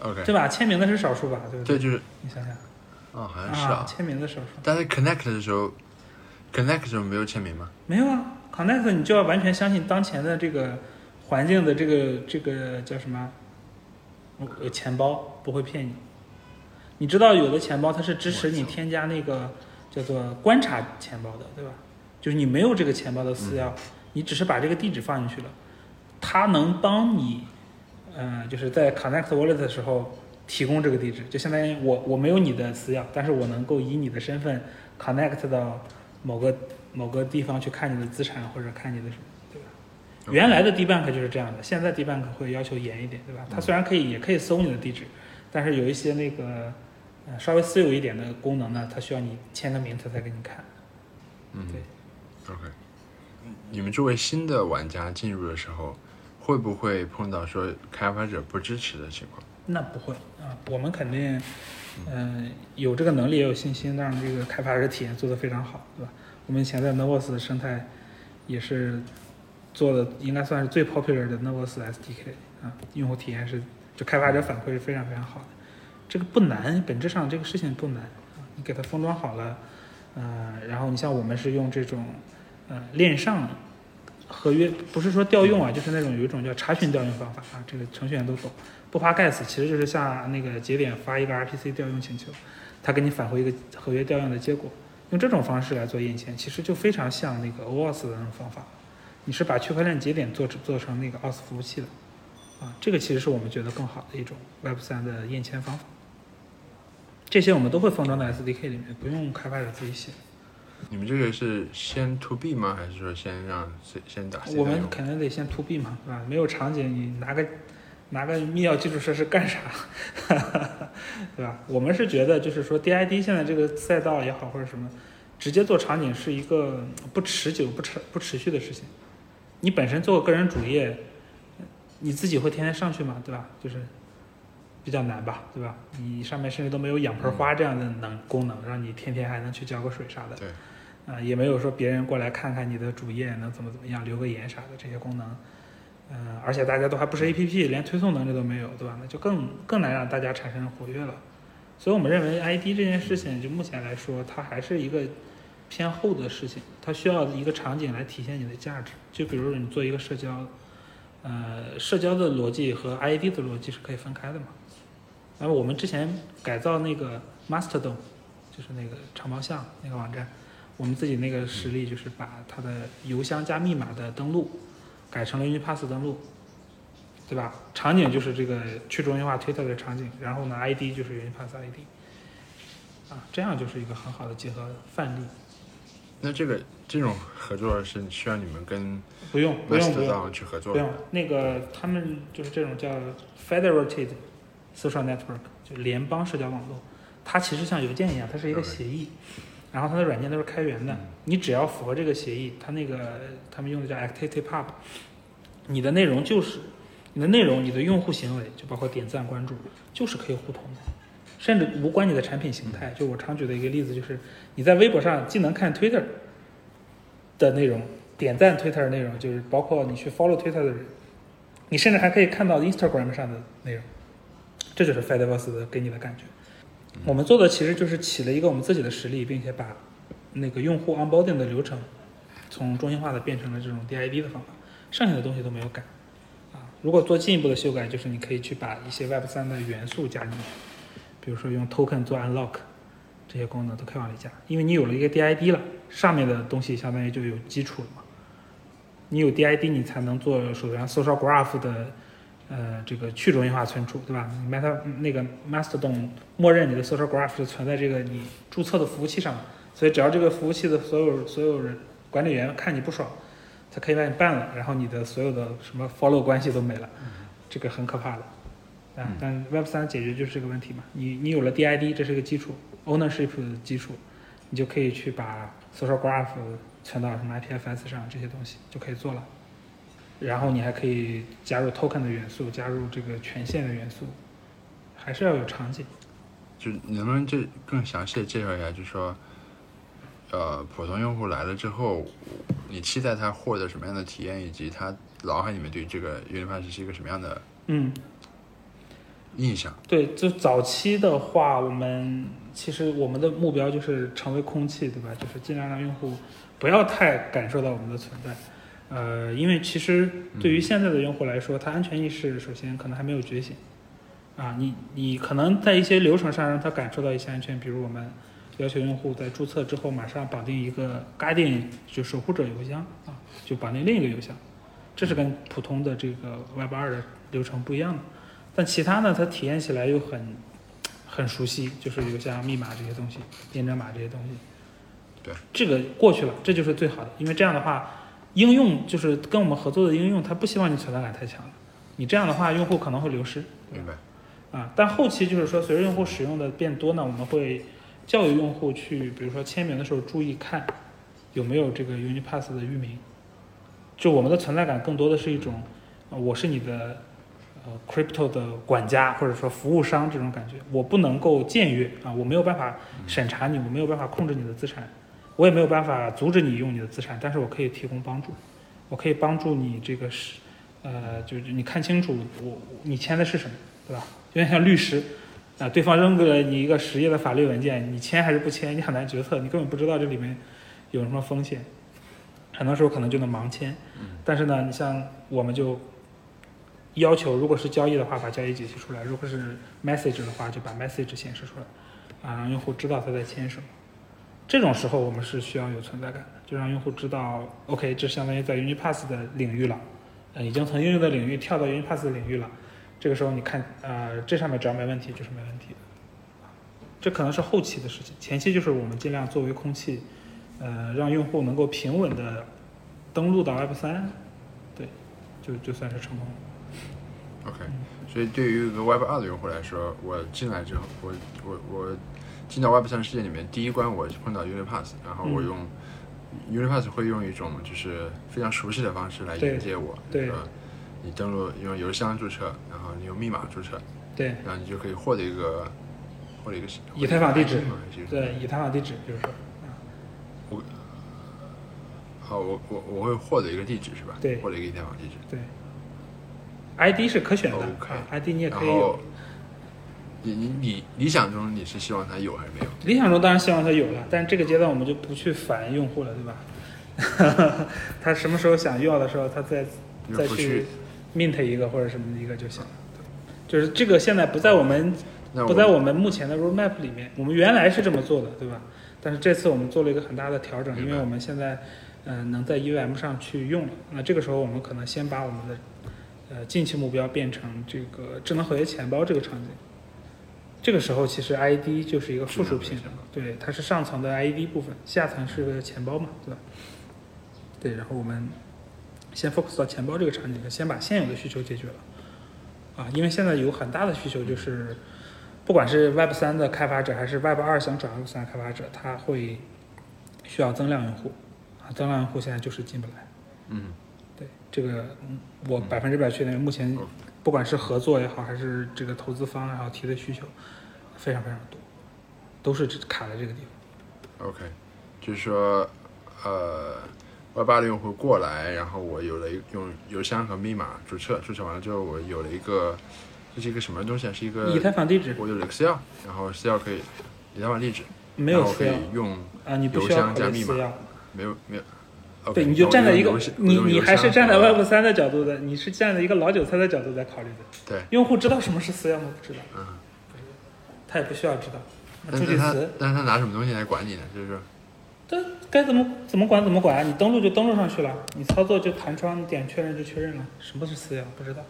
，OK，对吧？签名的是少数吧，对不对，就是你想想哦，好像是啊，啊，签名的少数。但是 Connect 的时候，Connect 的时候没有签名吗？没有啊，Connect 你就要完全相信当前的这个环境的这个这个叫什么？呃，钱包不会骗你。你知道有的钱包它是支持你添加那个叫做观察钱包的，对吧？就是你没有这个钱包的私钥，你只是把这个地址放进去了，它能帮你，呃，就是在 Connect Wallet 的时候提供这个地址，就相当于我我没有你的私钥，但是我能够以你的身份 connect 到某个某个地方去看你的资产或者看你的什么，对吧？原来的 DBank 就是这样的，现在 DBank 会要求严一点，对吧？它虽然可以也可以搜你的地址，但是有一些那个呃稍微私有一点的功能呢，它需要你签个名它才给你看。嗯对，OK。你们作为新的玩家进入的时候，会不会碰到说开发者不支持的情况？那不会啊，我们肯定，嗯、有这个能力，也有信心让这个开发者体验做得非常好，对吧？我们以前在 Novos 的生态也是做的，应该算是最 popular 的 Novos SDK 啊，用户体验是，就开发者反馈是非常非常好的。这个不难，本质上这个事情不难，你给它封装好了，呃，然后你像我们是用这种呃链上合约，不是说调用啊，就是那种有一种叫查询调用方法啊，这个程序员都懂。不花盖死其实就是向那个节点发一个 RPC 调用请求，它给你返回一个合约调用的结果。用这种方式来做验签，其实就非常像那个 OAuth 的那种方法。你是把区块链节点做做成那个 OAuth 服务器的，啊，这个其实是我们觉得更好的一种 Web 3的验签方法。这些我们都会封装在 SDK 里面，不用开发者自己写。你们这个是先 to B 吗？还是说先让先先打我们肯定得先 to B 嘛，对吧？没有场景，你拿个拿个密钥基础设施干啥？对吧？我们是觉得，就是说 DID 现在这个赛道也好，或者什么，直接做场景是一个不持久、不持不持续的事情。你本身做个人主页，你自己会天天上去吗？对吧？就是比较难吧，对吧？你上面甚至都没有养盆花这样的能功能，让你天天还能去浇个水啥的。对。啊、也没有说别人过来看看你的主页能怎么怎么样，留个言啥的这些功能，嗯、而且大家都还不是 APP，连推送能力都没有，对吧？那就更更难让大家产生活跃了。所以我们认为 ID 这件事情，就目前来说，它还是一个偏后的事情，它需要一个场景来体现你的价值。就比如你做一个社交，呃，社交的逻辑和 ID 的逻辑是可以分开的嘛。那么我们之前改造那个 Mastodon，就是那个长毛象那个网站，我们自己那个实例就是把它的邮箱加密码的登录改成了 Unipass 登录，对吧？场景就是这个去中心化 Twitter 的场景，然后呢 ID 就是 Unipass ID，啊，这样就是一个很好的结合范例。那这个这种合作是需要你们跟不用不用不用。去合作？不用，那个他们就是这种叫 federated social network，就联邦社交网络，它其实像邮件一样，它是一个协议，然后它的软件都是开源的，你只要符合这个协议，它那个他们用的叫 activity pub，你的内容就是你的内容，你的用户行为就包括点赞、关注，就是可以互通的，甚至无关你的产品形态。就我常举的一个例子，就是你在微博上既能看 Twitter 的内容，点赞 Twitter 的内容，就是包括你去 follow Twitter 的人，你甚至还可以看到 Instagram 上的内容，这就是 Fediverse 的给你的感觉。我们做的其实就是起了一个我们自己的实例，并且把那个用户 onboarding 的流程从中心化的变成了这种 DID 的方法，剩下的东西都没有改。啊，如果做进一步的修改，就是你可以去把一些 Web 3的元素加进去，比如说用 token 做 unlock 这些功能都可以往里加，因为你有了一个 DID 了，上面的东西相当于就有基础了嘛。你有 DID，你才能做手上 social graph 的呃这个去中心化存储，对吧你？Meta 那个 Mastodon 默认你的 social graph 就存在这个你注册的服务器上，所以只要这个服务器的所有所有人管理员看你不爽，他可以把你办了，然后你的所有的什么 follow 关系都没了，这个很可怕的。啊，但 Web 3解决就是这个问题嘛，你你有了 DID，这是一个基础，ownership 的基础，你就可以去把 social graph 存到什么 IPFS 上，这些东西就可以做了。然后你还可以加入 token 的元素，加入这个权限的元素，还是要有场景。就能不能这更详细的介绍一下，就是说，呃，普通用户来了之后，你期待他获得什么样的体验，以及他脑海里面对这个 Unipass 是一个什么样的嗯，印象？对，就早期的话，我们其实我们的目标就是成为空气，对吧？就是尽量让用户不要太感受到我们的存在。呃，因为其实对于现在的用户来说，他安全意识首先可能还没有觉醒。啊，你你可能在一些流程上让他感受到一些安全，比如我们要求用户在注册之后马上绑定一个 Guardian 就守护者邮箱啊，就绑定另一个邮箱，这是跟普通的这个 Web 二的流程不一样的。但其他呢，它体验起来又很很熟悉，就是邮箱密码这些东西、验证码这些东西。对，这个过去了，这就是最好的，因为这样的话，应用就是跟我们合作的应用，它不希望你存在感太强了。你这样的话，用户可能会流失。明白？啊，但后期就是说，随着用户使用的变多呢，我们会教育用户去，比如说签名的时候注意看有没有这个 Unipass 的域名。就我们的存在感更多的是一种，呃我是你的呃 crypto 的管家或者说服务商这种感觉。我不能够僭越啊，我没有办法审查你，我没有办法控制你的资产，我也没有办法阻止你用你的资产，但是我可以提供帮助，我可以帮助你这个是呃，就是你看清楚我你签的是什么，对吧？有点像律师，啊，对方扔给了你一个十页的法律文件，你签还是不签，你很难决策，你根本不知道这里面有什么风险，很多时候可能就能盲签。但是呢，你像我们就要求，如果是交易的话，把交易解析出来；如果是 message 的话，就把 message 显示出来，啊，让用户知道他在签什么。这种时候，我们是需要有存在感的，就让用户知道，OK，这相当于在 Unipass 的领域了，呃，已经从应用的领域跳到 Unipass 的领域了。这个时候你看，呃，这上面只要没问题就是没问题的。这可能是后期的事情，前期就是我们尽量作为空气，呃，让用户能够平稳的登录到 Web 三，对，就就算是成功。OK，所以对于一个 Web 二的用户来说，我进来之后，我我我进到 Web 三世界里面，第一关我是碰到 Unipass，然后我嗯。用、Unipass 会用一种就是非常熟悉的方式来迎接我，对说你登录用邮箱注册，然后你用密码注册，对。然后你就可以获得一个获得一个以太坊地址对，以太坊地址，就是说，好，我我我会获得一个地址是吧？对。获得一个以太坊地址。对，ID 是可选的，ID 你也可以有后。你你你理想中你是希望它有还是没有？理想中当然希望它有了，但是这个阶段我们就不去烦用户了，对吧？他什么时候想要的时候，他再再去，mint 一个或者什么一个就行了。就是这个现在不在我们不在我们目前的 roadmap 里面，我们原来是这么做的，对吧？但是这次我们做了一个很大的调整，因为我们现在嗯、呃能在 UM 上去用了。那这个时候我们可能先把我们的呃近期目标变成这个智能合约钱包这个场景。这个时候其实 ID 就是一个附属品对，它是上层的 ID 部分，下层是个钱包嘛，对吧？对，然后我们先 focus 到钱包这个场景，先把现有的需求解决了。啊，因为现在有很大的需求，就是不管是 Web 三的开发者还是 Web 二想转 Web 三开发者，他会需要增量用户，啊，增量用户现在就是进不来。嗯，对，这个嗯我百分之百确定，目前嗯不管是合作也好，还是这个投资方也好提的需求，非常非常多，都是卡在这个地方。OK，就是说，呃，Web 八的用户过来，然后我有了一用邮箱和密码注册，注册完了之后，我有了一个，这是一个什么东西啊？是一个以太坊地址我有了个私钥，然后私钥可以以太坊地址，没有可以用啊，你不需邮箱加密码。没有没有。对，你就站在一个你你还是站在和 Web 三的角度的，你是站在一个老韭菜的角度在考虑的。对，用户知道什么是私钥吗？不知道，嗯，他也不需要知道。那但是他助记词，但是他拿什么东西来管你呢？就是说，这该怎么怎么管怎么管，你登录就登录上去了，你操作就弹窗，你点确认就确认了。什么是私钥？不知道。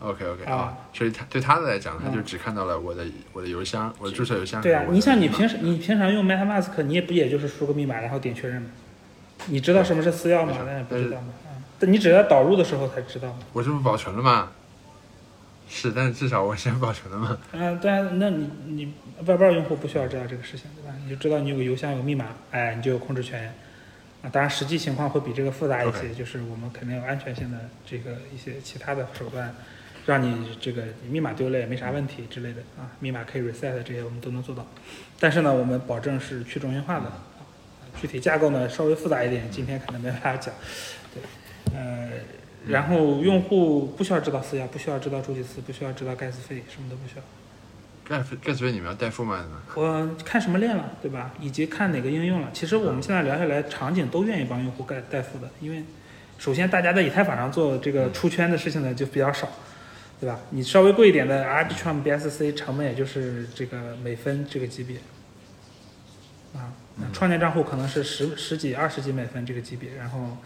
OK OK 啊啊，所以他对他的来讲，他就嗯只看到了我的我的邮箱，我的注册邮箱对啊你像你平时你平常用 MetaMask，你也不也就是输个密码然后点确认吗？你知道什么是私钥吗那也不知道嘛。啊，但你只要导入的时候才知道嘛。我这不保存了吗？是，但是至少我先保存了嘛。嗯，对啊，那你你外包用户不需要知道这个事情，对吧？你就知道你有个邮箱有密码，哎，你就有控制权。啊，当然实际情况会比这个复杂一些就是我们肯定有安全性的这个一些其他的手段，让你这个你密码丢了也没啥问题之类的啊，密码可以 reset 这些我们都能做到。但是呢，我们保证是去中心化的，啊具体架构呢稍微复杂一点，今天可能没办法讲。对，呃，然后用户不需要知道私钥，不需要知道助记词，不需要知道盖茨费，什么都不需要。盖茨盖茨费你们要代付吗？我看什么链了，对吧？以及看哪个应用了。其实我们现在聊下来，场景都愿意帮用户代代付的，因为首先大家在以太坊上做这个出圈的事情呢就比较少，对吧？你稍微贵一点的 Arbitrum BSC 成本也就是这个每分这个级别，啊，那创建账户可能是十十几、二十几美分这个级别，然后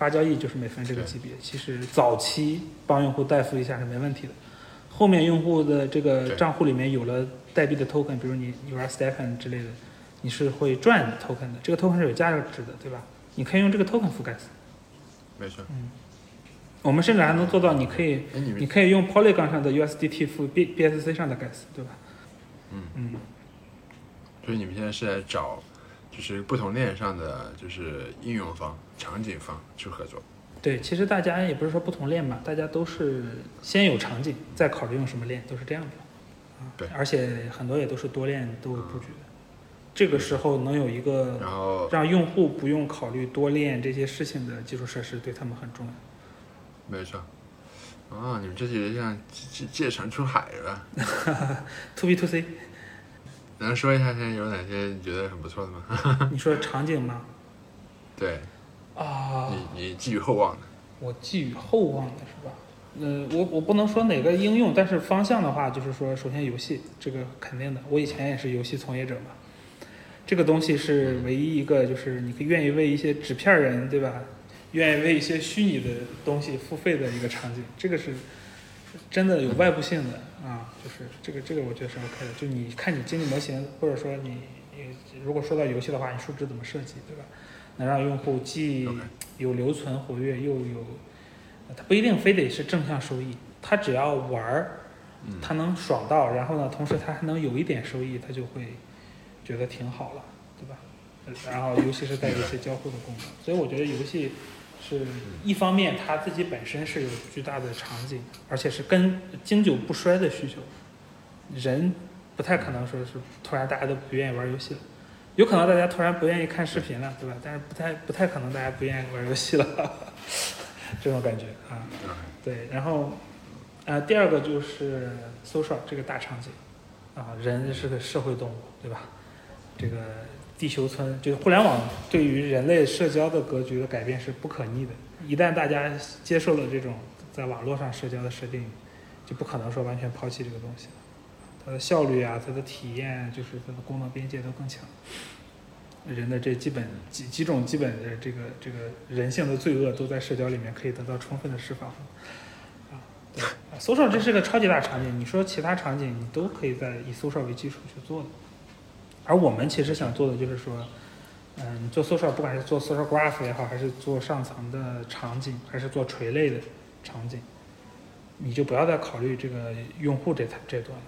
发交易就是每分这个级别。其实早期帮用户代付一下是没问题的。后面用户的这个账户里面有了代币的 token，比如你你玩 Stephen 之类的，你是会赚 token 的，这个 token 是有价值的，对吧？你可以用这个 token 覆盖死。没错。嗯我们甚至还能做到，你可以你可以用 Polygon 上的 USDT 付 B BSC 上的 gas，对吧？嗯嗯，所以你们现在是在找，就是不同链上的就是应用方、场景方去合作。对，其实大家也不是说不同链吧，大家都是先有场景，再考虑用什么链，都是这样的。啊对而且很多也都是多链都有布局的。这个时候能有一个然后让用户不用考虑多链这些事情的基础设施，对他们很重要。没错。啊，你们这就像借借船出海是吧？To B to C，能说一下现在有哪些你觉得很不错的吗？你说场景吗？对啊，你你寄予厚望的。我寄予厚望的是吧？呃，我我不能说哪个应用，但是方向的话，就是说，首先游戏这个肯定的，我以前也是游戏从业者嘛。这个东西是唯一一个，就是你可以愿意为一些纸片人，对吧？愿意为一些虚拟的东西付费的一个场景，这个是真的有外部性的啊，就是这个这个我觉得是 OK 的。就你看你经济模型，或者说你你如果说到游戏的话，你数值怎么设计，对吧？能让用户既有留存活跃，又有，呃它不一定非得是正向收益，它只要玩儿，嗯他能爽到，然后呢，同时它还能有一点收益，它就会觉得挺好了，对吧？呃然后尤其是带有一些交互的功能，所以我觉得游戏是一方面它自己本身是有巨大的场景，而且是跟经久不衰的需求，人不太可能说是突然大家都不愿意玩游戏了。有可能大家突然不愿意看视频了，对吧？但是不太不太可能大家不愿意玩游戏了。这种感觉啊。对，然后啊，第二个就是 social 这个大场景啊，人是个社会动物，对吧？这个地球村就是互联网对于人类社交的格局的改变是不可逆的。一旦大家接受了这种在网络上社交的设定，就不可能说完全抛弃这个东西了。它的效率啊，它的体验，就是它的功能边界都更强。人的这基本几几种基本的这个这个人性的罪恶，都在社交里面可以得到充分的释放。啊，对，social 这是个超级大场景，你说其他场景你都可以在以 social 为基础去做的。而我们其实想做的就是说，嗯，做 social 不管是做 social graph 也好，还是做上层的场景，还是做垂类的场景，你就不要再考虑这个用户这这端了，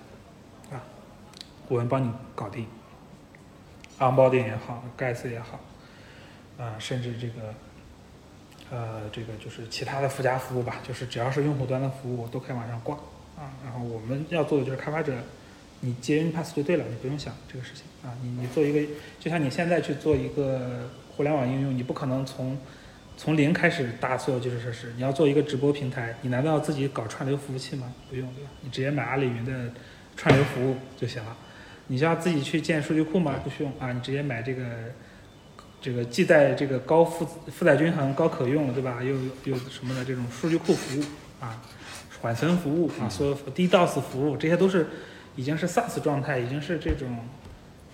我们帮你搞定。onboarding 也好，gas 也好，啊，甚至这个，呃，这个就是其他的附加服务吧，就是只要是用户端的服务，都可以往上挂，啊，然后我们要做的就是开发者，你接 n pass 就对了，你不用想这个事情，啊，你你做一个，就像你现在去做一个互联网应用，你不可能从从零开始搭所有基础设施，你要做一个直播平台，你难道要自己搞串流服务器吗？不用，对吧？你直接买阿里云的串流服务就行了。你需要自己去建数据库吗？不需用啊，你直接买这个，这个既带这个高负负载均衡、高可用，对吧？又又什么的这种数据库服务啊，缓存服务啊，所有 DDoS 服务，这些都是已经是 SaaS 状态，已经是这种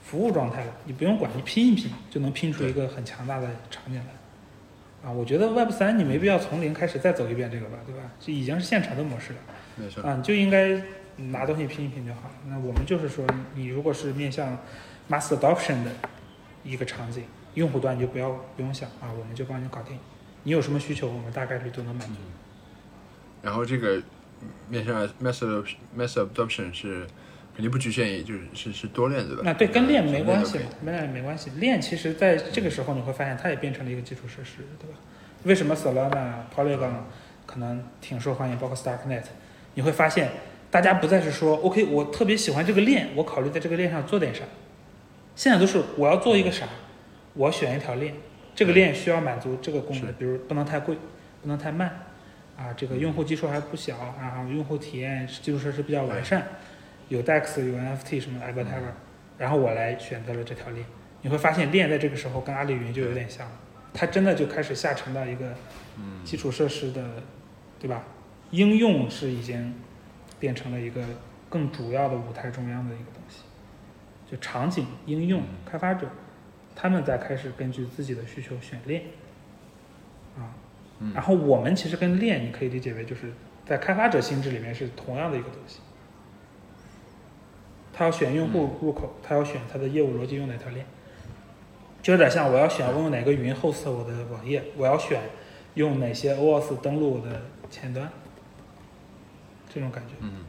服务状态了。你不用管，你拼一拼就能拼出一个很强大的场景来。啊，我觉得 Web 三你没必要从零开始再走一遍这个吧，对吧？这已经是现成的模式了。没错。啊，你就应该。拿东西拼一拼就好了。那我们就是说，你如果是面向 mass adoption 的一个场景，用户端你就不要不用想啊，我们就帮你搞定。你有什么需求，我们大概率都能满足。然后这个面向 mass mass adoption 是肯定不局限于就是是是多链对吧？那对，跟链没关系，跟链没关系。链其实在这个时候你会发现，它也变成了一个基础设施，对吧？为什么 Solana、Polygon 可能挺受欢迎，包括 Starknet，你会发现。大家不再是说，OK，我特别喜欢这个链，我考虑在这个链上做点啥。现在都是我要做一个啥，我选一条链，这个链需要满足这个功能，比如不能太贵，不能太慢，啊，这个用户基数还不小，然后用户体验基础设施比较完善，有 DEX，有 NFT 什么 whatever，然后我来选择了这条链。你会发现链在这个时候跟阿里云就有点像了，它真的就开始下沉到一个基础设施的，对吧？应用是已经。变成了一个更主要的舞台中央的一个东西，就场景应用开发者，他们在开始根据自己的需求选链，啊，然后我们其实跟链你可以理解为就是在开发者心智里面是同样的一个东西，他要选用户入口，他要选他的业务逻辑用哪条链，就有点像我要选我用哪个云 host 我的网页，我要选用哪些 OS 登录我的前端。这种感觉，嗯，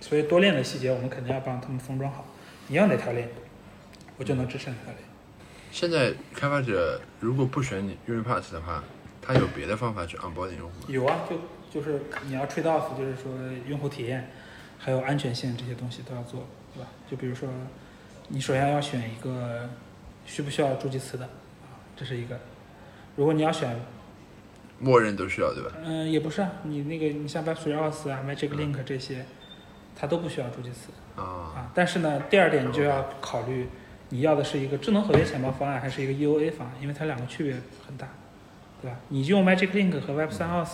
所以多链的细节我们肯定要帮他们封装好。你要哪条链，我就能支持哪条链。现在开发者如果不选你 UniPass 的话，他有别的方法去 onboard 用户吗？有啊，就就是你要 trade off，就是说用户体验还有安全性这些东西都要做，对吧？就比如说，你首先要选一个需不需要助记词的啊，这是一个。如果你要选。默认都需要对吧？嗯，也不是啊，你那个你像 Web3 啊、Magic Link 这些，它都不需要助记词啊。啊，但是呢，第二点你就要考虑，你要的是一个智能合约钱包方案还是一个 EOA 方案，因为它两个区别很大，对吧？你用 Magic Link 和 Web3 Auth，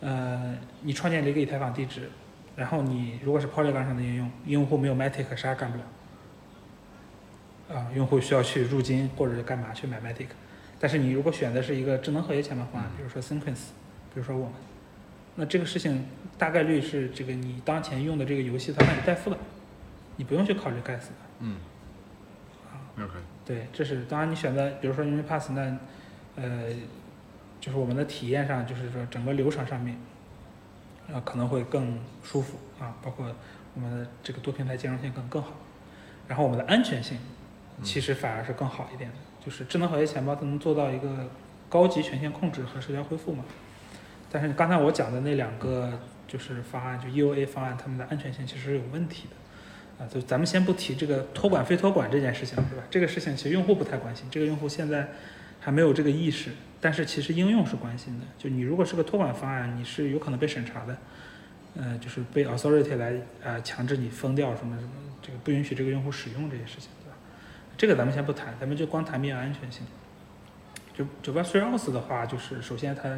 呃，你创建了一个以太坊地址，然后你如果是 Polygon 上的应用，用户没有 Matic 啥干不了。啊，用户需要去入金或者是干嘛去买 Matic。但是你如果选的是一个智能合约钱包方案，比如说 Sequence，比如说我们，那这个事情大概率是这个你当前用的这个游戏它帮你代付的，你不用去考虑 Gas 的。嗯。啊。OK。对，这是当然你选择，比如说 UniPass，那呃，就是我们的体验上，就是说整个流程上面，呃可能会更舒服啊，包括我们的这个多平台兼容性更更好，然后我们的安全性其实反而是更好一点的。就是智能合约钱包，它能做到一个高级权限控制和社交恢复嘛？但是刚才我讲的那两个就是方案，就 EOA 方案，他们的安全性其实是有问题的啊。就咱们先不提这个托管非托管这件事情，是吧？这个事情其实用户不太关心。这个用户现在还没有这个意识。但是其实应用是关心的，就你如果是个托管方案，你是有可能被审查的，呃，就是被 authority 来啊强制你封掉什么什么，这个不允许这个用户使用这些事情，这个咱们先不谈，咱们就光谈面安全性。就就 Web3 auth 的话，就是首先它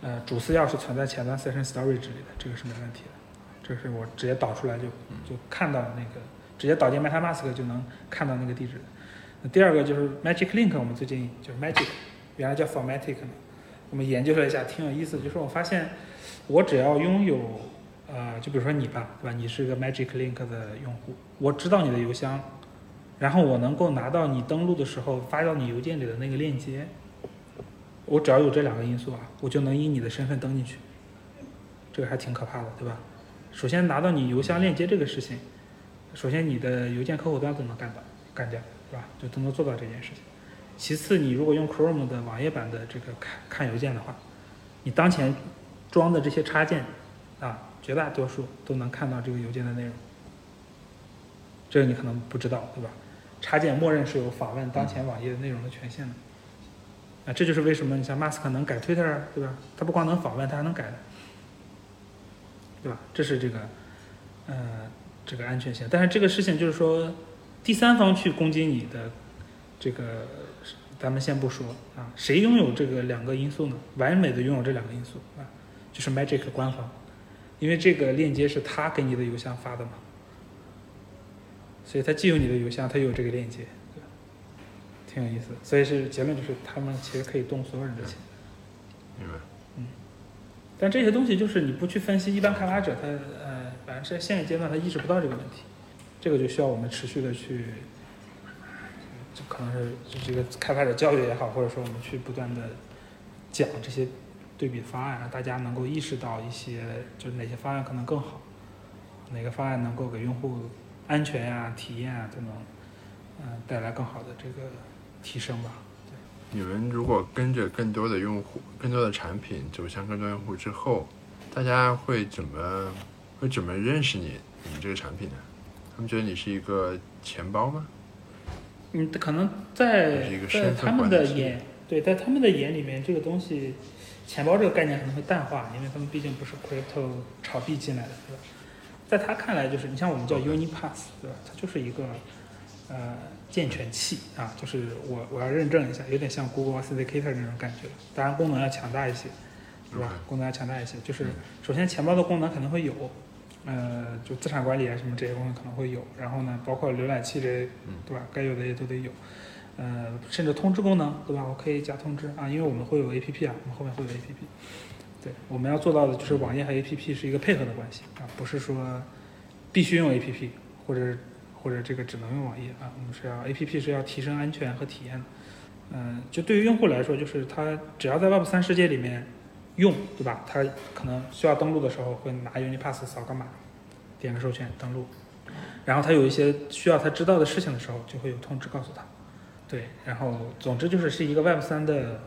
呃主私钥是存在前端 session storage 里的，这个是没问题的。这是我直接导出来就就看到那个，直接导进 MetaMask 就能看到那个地址。那第二个就是 Magic Link，我们最近就是 Magic。原来叫 Formatic 嘛，我们研究了一下，挺有意思。就是我发现，我只要拥有，呃，就比如说你吧，对吧？你是个 Magic Link 的用户，我知道你的邮箱，然后我能够拿到你登录的时候发到你邮件里的那个链接。我只要有这两个因素啊，我就能以你的身份登进去。这个还挺可怕的，对吧？首先拿到你邮箱链接这个事情，首先你的邮件客户端都能干到，干掉，是吧？就都能做到这件事情。其次，你如果用 Chrome 的网页版的这个看看邮件的话，你当前装的这些插件啊，绝大多数都能看到这个邮件的内容。这个你可能不知道，对吧？插件默认是有访问当前网页的内容的权限的。啊，这就是为什么你像 Mask 能改 Twitter，对吧？它不光能访问，它还能改的，对吧？这是这个，呃，这个安全性。但是这个事情就是说，第三方去攻击你的这个。咱们先不说啊，谁拥有这个两个因素呢？完美的拥有这两个因素啊，就是 Magic 官方，因为这个链接是他给你的邮箱发的嘛，所以它既有你的邮箱，他有这个链接，对吧？挺有意思。所以是结论就是，他们其实可以动所有人的钱。明白。嗯。但这些东西就是你不去分析，一般开发者他呃，反正在现阶段他意识不到这个问题，这个就需要我们持续的去。就可能是就这个开发者教育也好，或者说我们去不断的讲这些对比方案，让大家能够意识到一些，就是哪些方案可能更好，哪个方案能够给用户安全呀、体验啊都能，嗯，带来更好的这个提升吧。你们如果跟着更多的用户、更多的产品走向更多用户之后，大家会怎么会怎么认识你你们这个产品呢？他们觉得你是一个钱包吗？嗯，可能在在他们的眼，对，在他们的眼里面，这个东西，钱包这个概念可能会淡化，因为他们毕竟不是 crypto 炒币进来的，对吧？在他看来，就是你像我们叫 UniPass，对吧？它就是一个呃健全器啊，就是我我要认证一下，有点像 Google Authenticator 那种感觉，当然功能要强大一些，对吧？功能要强大一些，就是首先钱包的功能肯定会有。呃，就资产管理啊什么这些功能可能会有，然后呢，包括浏览器这些，对吧？该有的也都得有，呃，甚至通知功能，对吧？我可以加通知啊，因为我们会有 A P P 啊，我们后面会有 A P P。对，我们要做到的就是网页和 A P P 是一个配合的关系啊，不是说必须用 A P P 或者或者这个只能用网页啊，我们是要 A P P 是要提升安全和体验。嗯，就对于用户来说，就是他只要在 Web 三世界里面。用对吧？他可能需要登录的时候会拿 UniPass 扫个码，点个授权登录，然后他有一些需要他知道的事情的时候，就会有通知告诉他。对，然后总之就是是一个 Web 三的，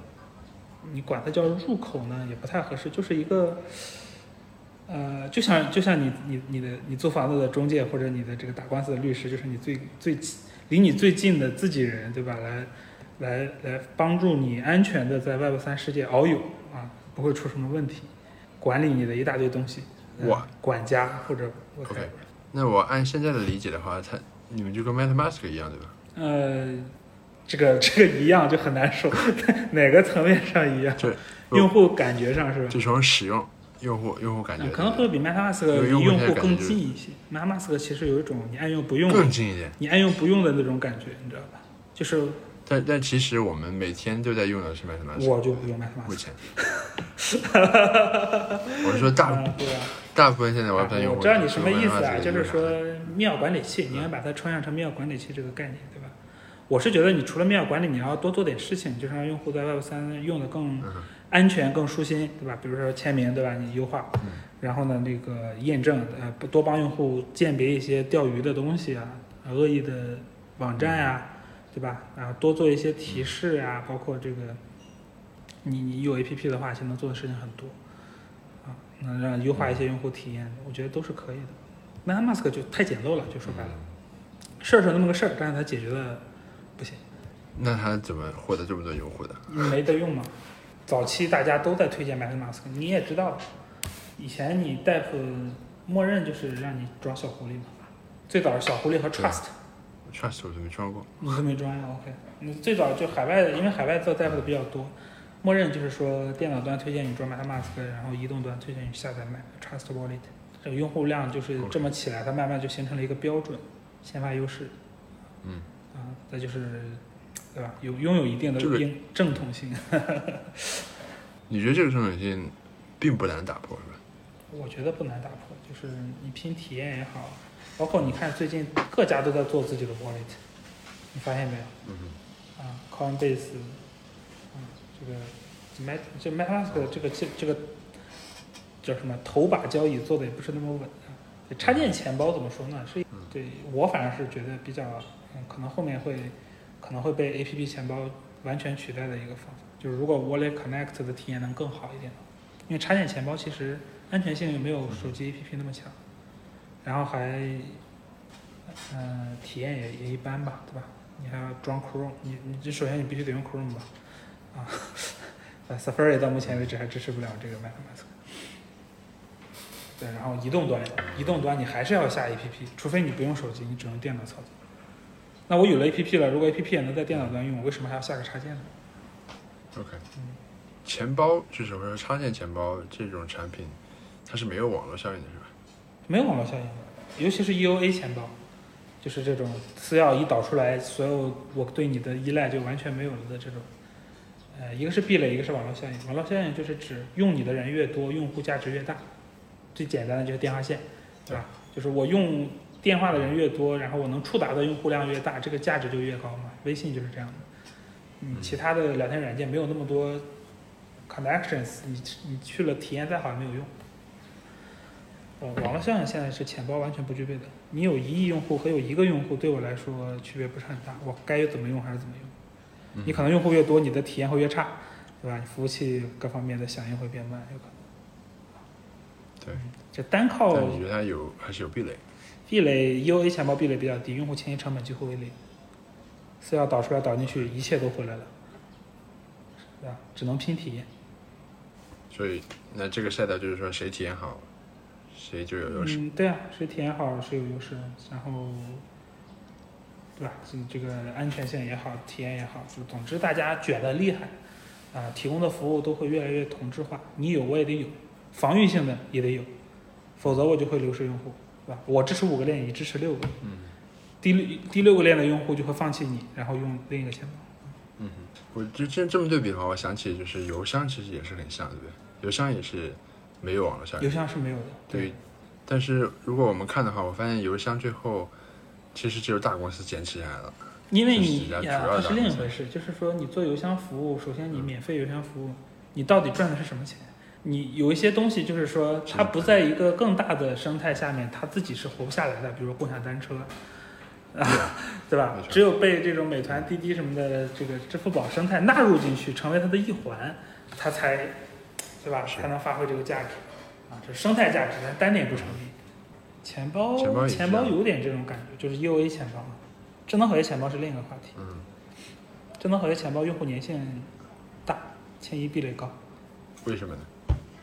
你管它叫入口呢也不太合适，就是一个，呃，就像就像你你你的你租房子的中介或者你的这个打官司的律师，就是你最最离你最近的自己人对吧？来来来帮助你安全的在 Web 三世界遨游啊。不会出什么问题，管理你的一大堆东西，我管家或者 OK。那我按现在的理解的话，它你们就跟 MetaMask 一样，对吧？呃，这个这个一样就很难说，哪个层面上一样？对用户感觉上是吧？就从使用用户用户感觉，可能会比 MetaMask 离用户更近一些。MetaMask 其实有一种你爱用不用更近一点，你爱用不用的那种感觉，你知道吧？就是。但但其实我们每天都在用的是 MetaMask，我就不用 MetaMask，目前。我是说大，对啊，大部分现在我在用。我知道你什么意思啊，就是说妙管理器，你应该把它抽象成妙管理器这个概念，对吧？我是觉得你除了密钥管理，你要多做点事情，就是让用户在 Web 三用的更安全、更舒心，对吧？比如说签名，对吧？你优化，然后呢，那个验证，呃，多帮用户鉴别一些钓鱼的东西啊，恶意的网站呀。对吧？然后多做一些提示啊，包括这个，你你有 A P P 的话，其实能做的事情很多，啊，能让优化一些用户体验，我觉得都是可以的。MetaMask 就太简陋了，就说白了，事儿是那么个事儿，但是它解决的不行。那他怎么获得这么多用户的？没得用嘛。早期大家都在推荐 MetaMask，你也知道，以前你 Dep 默认就是让你装小狐狸嘛。最早是小狐狸和 Trust，Trust 我都没装过。你都没装呀？OK，你最早就海外的，因为海外做 Dep 的比较多，默认就是说电脑端推荐你装 MetaMask，然后移动端推荐你下载 Met Trust Wallet，这个用户量就是这么起来，它慢慢就形成了一个标准，先发优势。嗯。啊，再就是，对吧？有拥有一定的这个应正统性。你觉得这个正统性并不难打破是吧？我觉得不难打破，就是你拼体验也好，包括你看最近各家都在做自己的 wallet，你发现没有？嗯啊，Coinbase，啊，这个 Met 这 MetaMask 这个这这个叫什么头把交椅做的也不是那么稳啊。插件钱包怎么说呢？是对我反而是觉得比较，嗯，可能后面会可能会被 APP 钱包完全取代的一个方法。就是如果 Wallet Connect 的体验能更好一点，因为插件钱包其实安全性没有手机 APP 那么强，然后还，嗯、体验也也一般吧，对吧？你还要装 Chrome，你你这首先你必须得用 Chrome 吧，啊，Safari 到目前为止还支持不了这个 MetaMask。对，然后移动端，移动端你还是要下 APP，除非你不用手机，你只用电脑操作。那我有了 APP 了，如果 APP 也能在电脑端用，我为什么还要下个插件呢？，OK 嗯。钱包就是说插件钱包这种产品，它是没有网络效应的，是吧？没有网络效应的，尤其是 EOA 钱包，就是这种私钥一导出来，所有我对你的依赖就完全没有了的这种。呃，一个是壁垒，一个是网络效应。网络效应就是指用你的人越多，用户价值越大。最简单的就是电话线，对吧？就是我用电话的人越多，然后我能触达的用户量越大，这个价值就越高嘛。微信就是这样的。嗯，其他的聊天软件没有那么多 connections，你你去了体验再好也没有用。哦，网络效应现在是钱包完全不具备的。你有一亿用户和有一个用户，对我来说区别不是很大。我该怎么用还是怎么用。你可能用户越多，你的体验会越差，对吧？你服务器各方面的响应会变慢，有可能。对，这单靠但你觉得它有还是有壁垒？壁垒 EOA 钱包壁垒比较低，用户迁移成本几乎为零。私钥导出来导进去，一切都回来了，对吧？只能拼体验。所以那这个赛道就是说谁体验好，谁就有优势。嗯，对啊，谁体验好谁有优势，然后，对吧？这这个安全性也好，体验也好，就总之大家卷的厉害，啊，提供的服务都会越来越同质化。你有我也得有，防御性的也得有，否则我就会流失用户，对吧？我支持五个链，你支持六个，嗯第六第六个链的用户就会放弃你，然后用另一个钱包。嗯，我就这这么对比的话，我想起就是邮箱其实也是很像，对不对？邮箱也是没有网络效邮。箱是没有的，对，但是如果我们看的话，我发现邮箱最后其实只有大公司捡起来了。因为你呀，主要的它是另一回事，就是说你做邮箱服务，首先你免费邮箱服务，你到底赚的是什么钱？你有一些东西就是说它不在一个更大的生态下面，它自己是活不下来的，比如共享单车，啊，对吧只有被这种美团、滴滴什么的这个支付宝生态纳入进去，成为它的一环，它才，对吧？才能发挥这个价值，啊，这是生态价值，但单点不成立。钱包钱包钱包有点这种感觉，就是 EOA 钱包嘛。智能合约钱包是另一个话题。嗯，智能合约钱包用户粘性大，迁移壁垒高，为什么呢？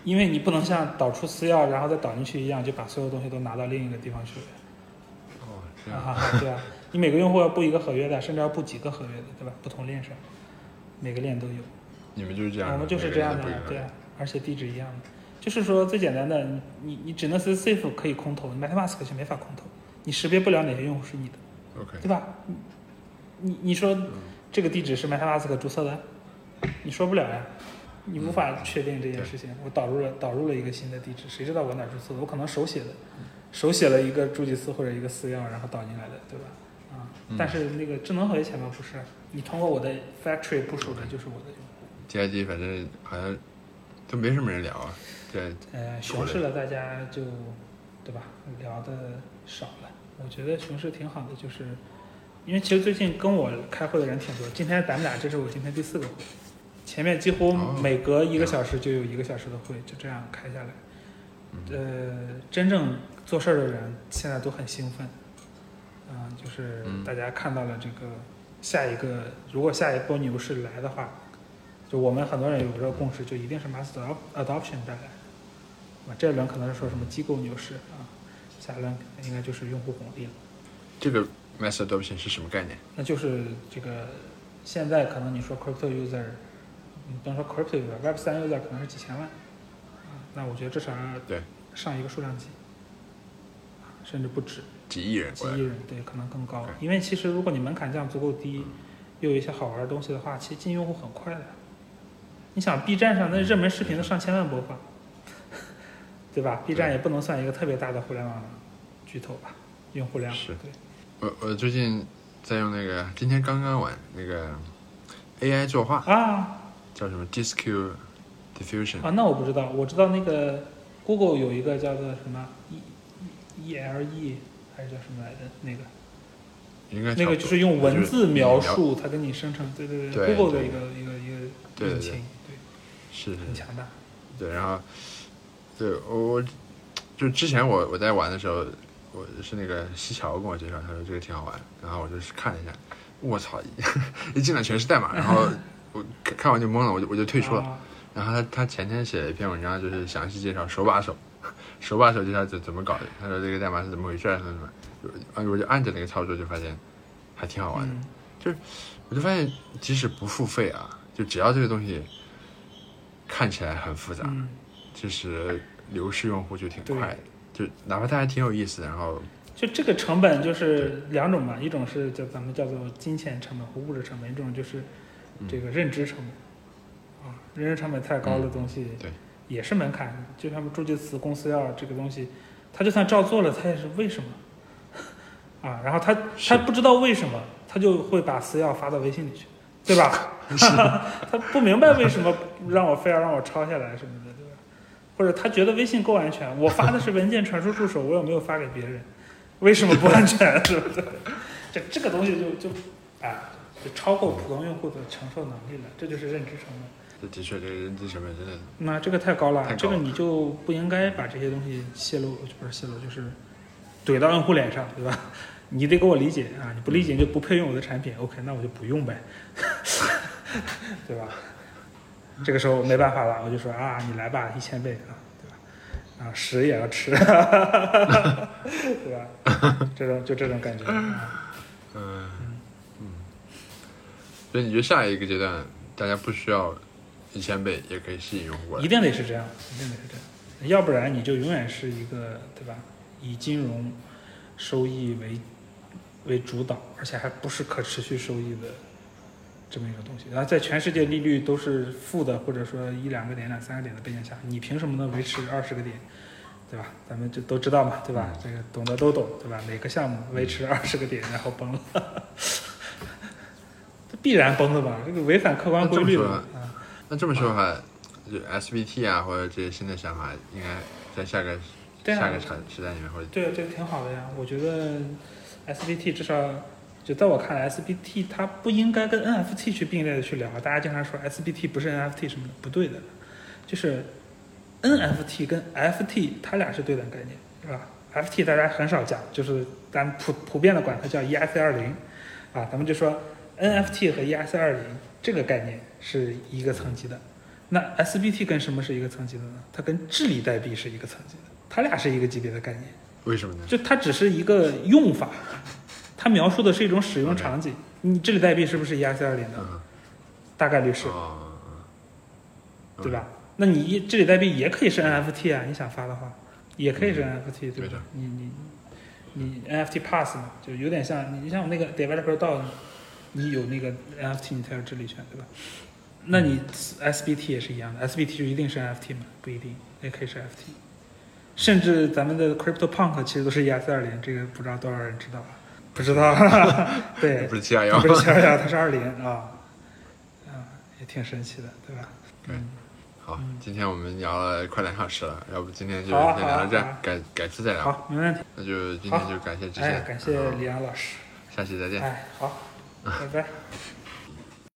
因为你不能像导出私钥然后再导进去一样，就把所有东西都拿到另一个地方去。哦，这样。啊对啊，你每个用户要布一个合约的，甚至要布几个合约的，对吧？不同链上，每个链都有。你们就是这样，我们就是这样的对啊，而且地址一样的。就是说最简单的，你你你只能是 Safe 可以空投，MetaMask 是没法空投，你识别不了哪些用户是你的。OK，对吧？你你你说这个地址是 MetaMask 注册的，你说不了呀，你无法确定这件事情。我导入了导入了一个新的地址，谁知道我哪儿注册的？我可能手写的，手写了一个助记词或者一个私钥，然后导进来的，对吧？啊，嗯但是那个智能合约钱包不是，你通过我的 Factory 部署的就是我的用户。TID 反正好像都没什么人聊啊，对，呃，熊市了，大家就对吧？聊的少了。我觉得熊市挺好的，就是因为其实最近跟我开会的人挺多。今天咱们俩这是我今天第四个会，前面几乎哦每隔一个小时就有一个小时的会，就这样开下来。呃，真正做事儿的人现在都很兴奋，啊、就是嗯大家看到了这个下一个如果下一波牛市来的话，就我们很多人有这个共识，就一定是 mass adop- adoption 带来的。啊，这一轮可能是说什么机构牛市啊，下一轮应该就是用户红利了。这个 mass adoption 是什么概念？那就是这个现在可能你说 crypto user，你比方说 crypto user，Web 三 user 可能是几千万，啊，那我觉得至少上一个数量级，啊甚至不止几亿人几亿，人，对，可能更高。因为其实如果你门槛降足够低，又有一些好玩的东西的话，其实进用户很快的。你想 B 站上那热门视频都上千万播放，对吧？B 站也不能算一个特别大的互联网巨头吧，用户量是对。我我最近在用那个，今天刚刚玩那个 AI 作画，啊叫什么 DisQ Diffusion，啊，那我不知道，我知道那个 Google 有一个叫做什么 E E L E 还是叫什么来着？那个应该那个就是用文字描述，它给你生成，对对对 Google 的一个一个一个引擎，对，是是很强大。对，然后对我我就之前我我在玩的时候，我是那个西桥跟我介绍，他说这个挺好玩，然后我就去看了一下，我操，一 一进来全是代码，然后我看看完就懵了，我就我就退出了。啊然后他他前天写了一篇文章，就是详细介绍手把手，手把手介绍怎怎么搞的。他说这个代码是怎么回事啊，什么什么，啊我就按着那个操作，就发现还挺好玩的。嗯，我就发现即使不付费啊，就只要这个东西看起来很复杂，嗯，其实流失用户就挺快的，就哪怕它还挺有意思的，然后就这个成本就是两种嘛，一种是叫咱们叫做金钱成本和物质成本，一种就是嗯这个认知成本。啊，认知成本太高的东西，对，也是门槛。就像助记词、公司要这个东西，他就算照做了，他也是为什么？啊，然后他他不知道为什么，他就会把私钥发到微信里去，对吧？他不明白为什么让我非要让我抄下来什么的，对吧？或者他觉得微信够安全，我发的是文件传输助手，我有没有发给别人？为什么不安全？是不是？这这个东西就就啊，就超过普通用户的承受能力了，这就是认知成本。这的确这个人机成本真的那这个太高了，高了这个你就不应该把这些东西泄露，不是泄露，就是怼到用户脸上，对吧？你得给我理解啊，你不理解你就不配用我的产品，OK，那我就不用呗，对吧？这个时候没办法了，我就说啊，你来吧，一千倍啊，对吧？啊，屎也要吃，对吧？这种就这种感觉。嗯，所以你觉得下一个阶段大家不需要一千倍也可以吸引用户一？定得是这样，一定得是这样，要不然你就永远是一个对吧？以金融收益为为主导，而且还不是可持续收益的这么一个东西。然后在全世界利率都是负的，或者说一两个点、两三个点的背景下，你凭什么能维持二十个点？对吧？咱们就都知道嘛，对吧？这个懂的都懂，对吧？哪个项目维持二十个点然后崩了，这必然崩的吧？这个违反客观规律了啊！那这么说的话，就 SBT 啊或者这些新的想法，应该在下个啊下个产时代里面会对，这挺好的呀。我觉得 SBT 至少就在我看来，SBT 它不应该跟 NFT 去并列的去聊。大家经常说 SBT 不是 NFT 什么的，不对的，就是 NFT 跟 FT 它俩是对等概念，是吧？FT 大家很少讲，就是咱普普遍的管它叫 ERC 二零，啊，咱们就说 NFT 和 ERC 二零这个概念是一个层级的。那 SBT 跟什么是一个层级的呢？它跟治理代币是一个层级的，它俩是一个级别的概念。为什么呢？就它只是一个用法，它描述的是一种使用场景。你治理代币是不是 ERC 二零的？嗯，大概率是，哦，对吧？那你一治理代币也可以是 NFT 啊，你想发的话，也可以是 NFT，对吧？你你你 NFT pass 嘛，就有点像你你像我那个 developer DAO，你有那个 NFT 你才有治理权，对吧？那你 SBT 也是一样的，SBT 就一定是 NFT 吗？不一定，也可以是 FT。甚至咱们的 Crypto Punk 其实都是 ERC 二零，这个不知道多少人知道吧？不知道，对，不是七二幺不，是七二幺，它是二零啊，啊，也挺神奇的，对吧？对嗯，好，今天我们聊了快两小时了，要不今天就先聊到这改改次再聊。好，没问题。那就今天就感谢知哎，，感谢李阳老师。下期再见。哎，好，拜拜。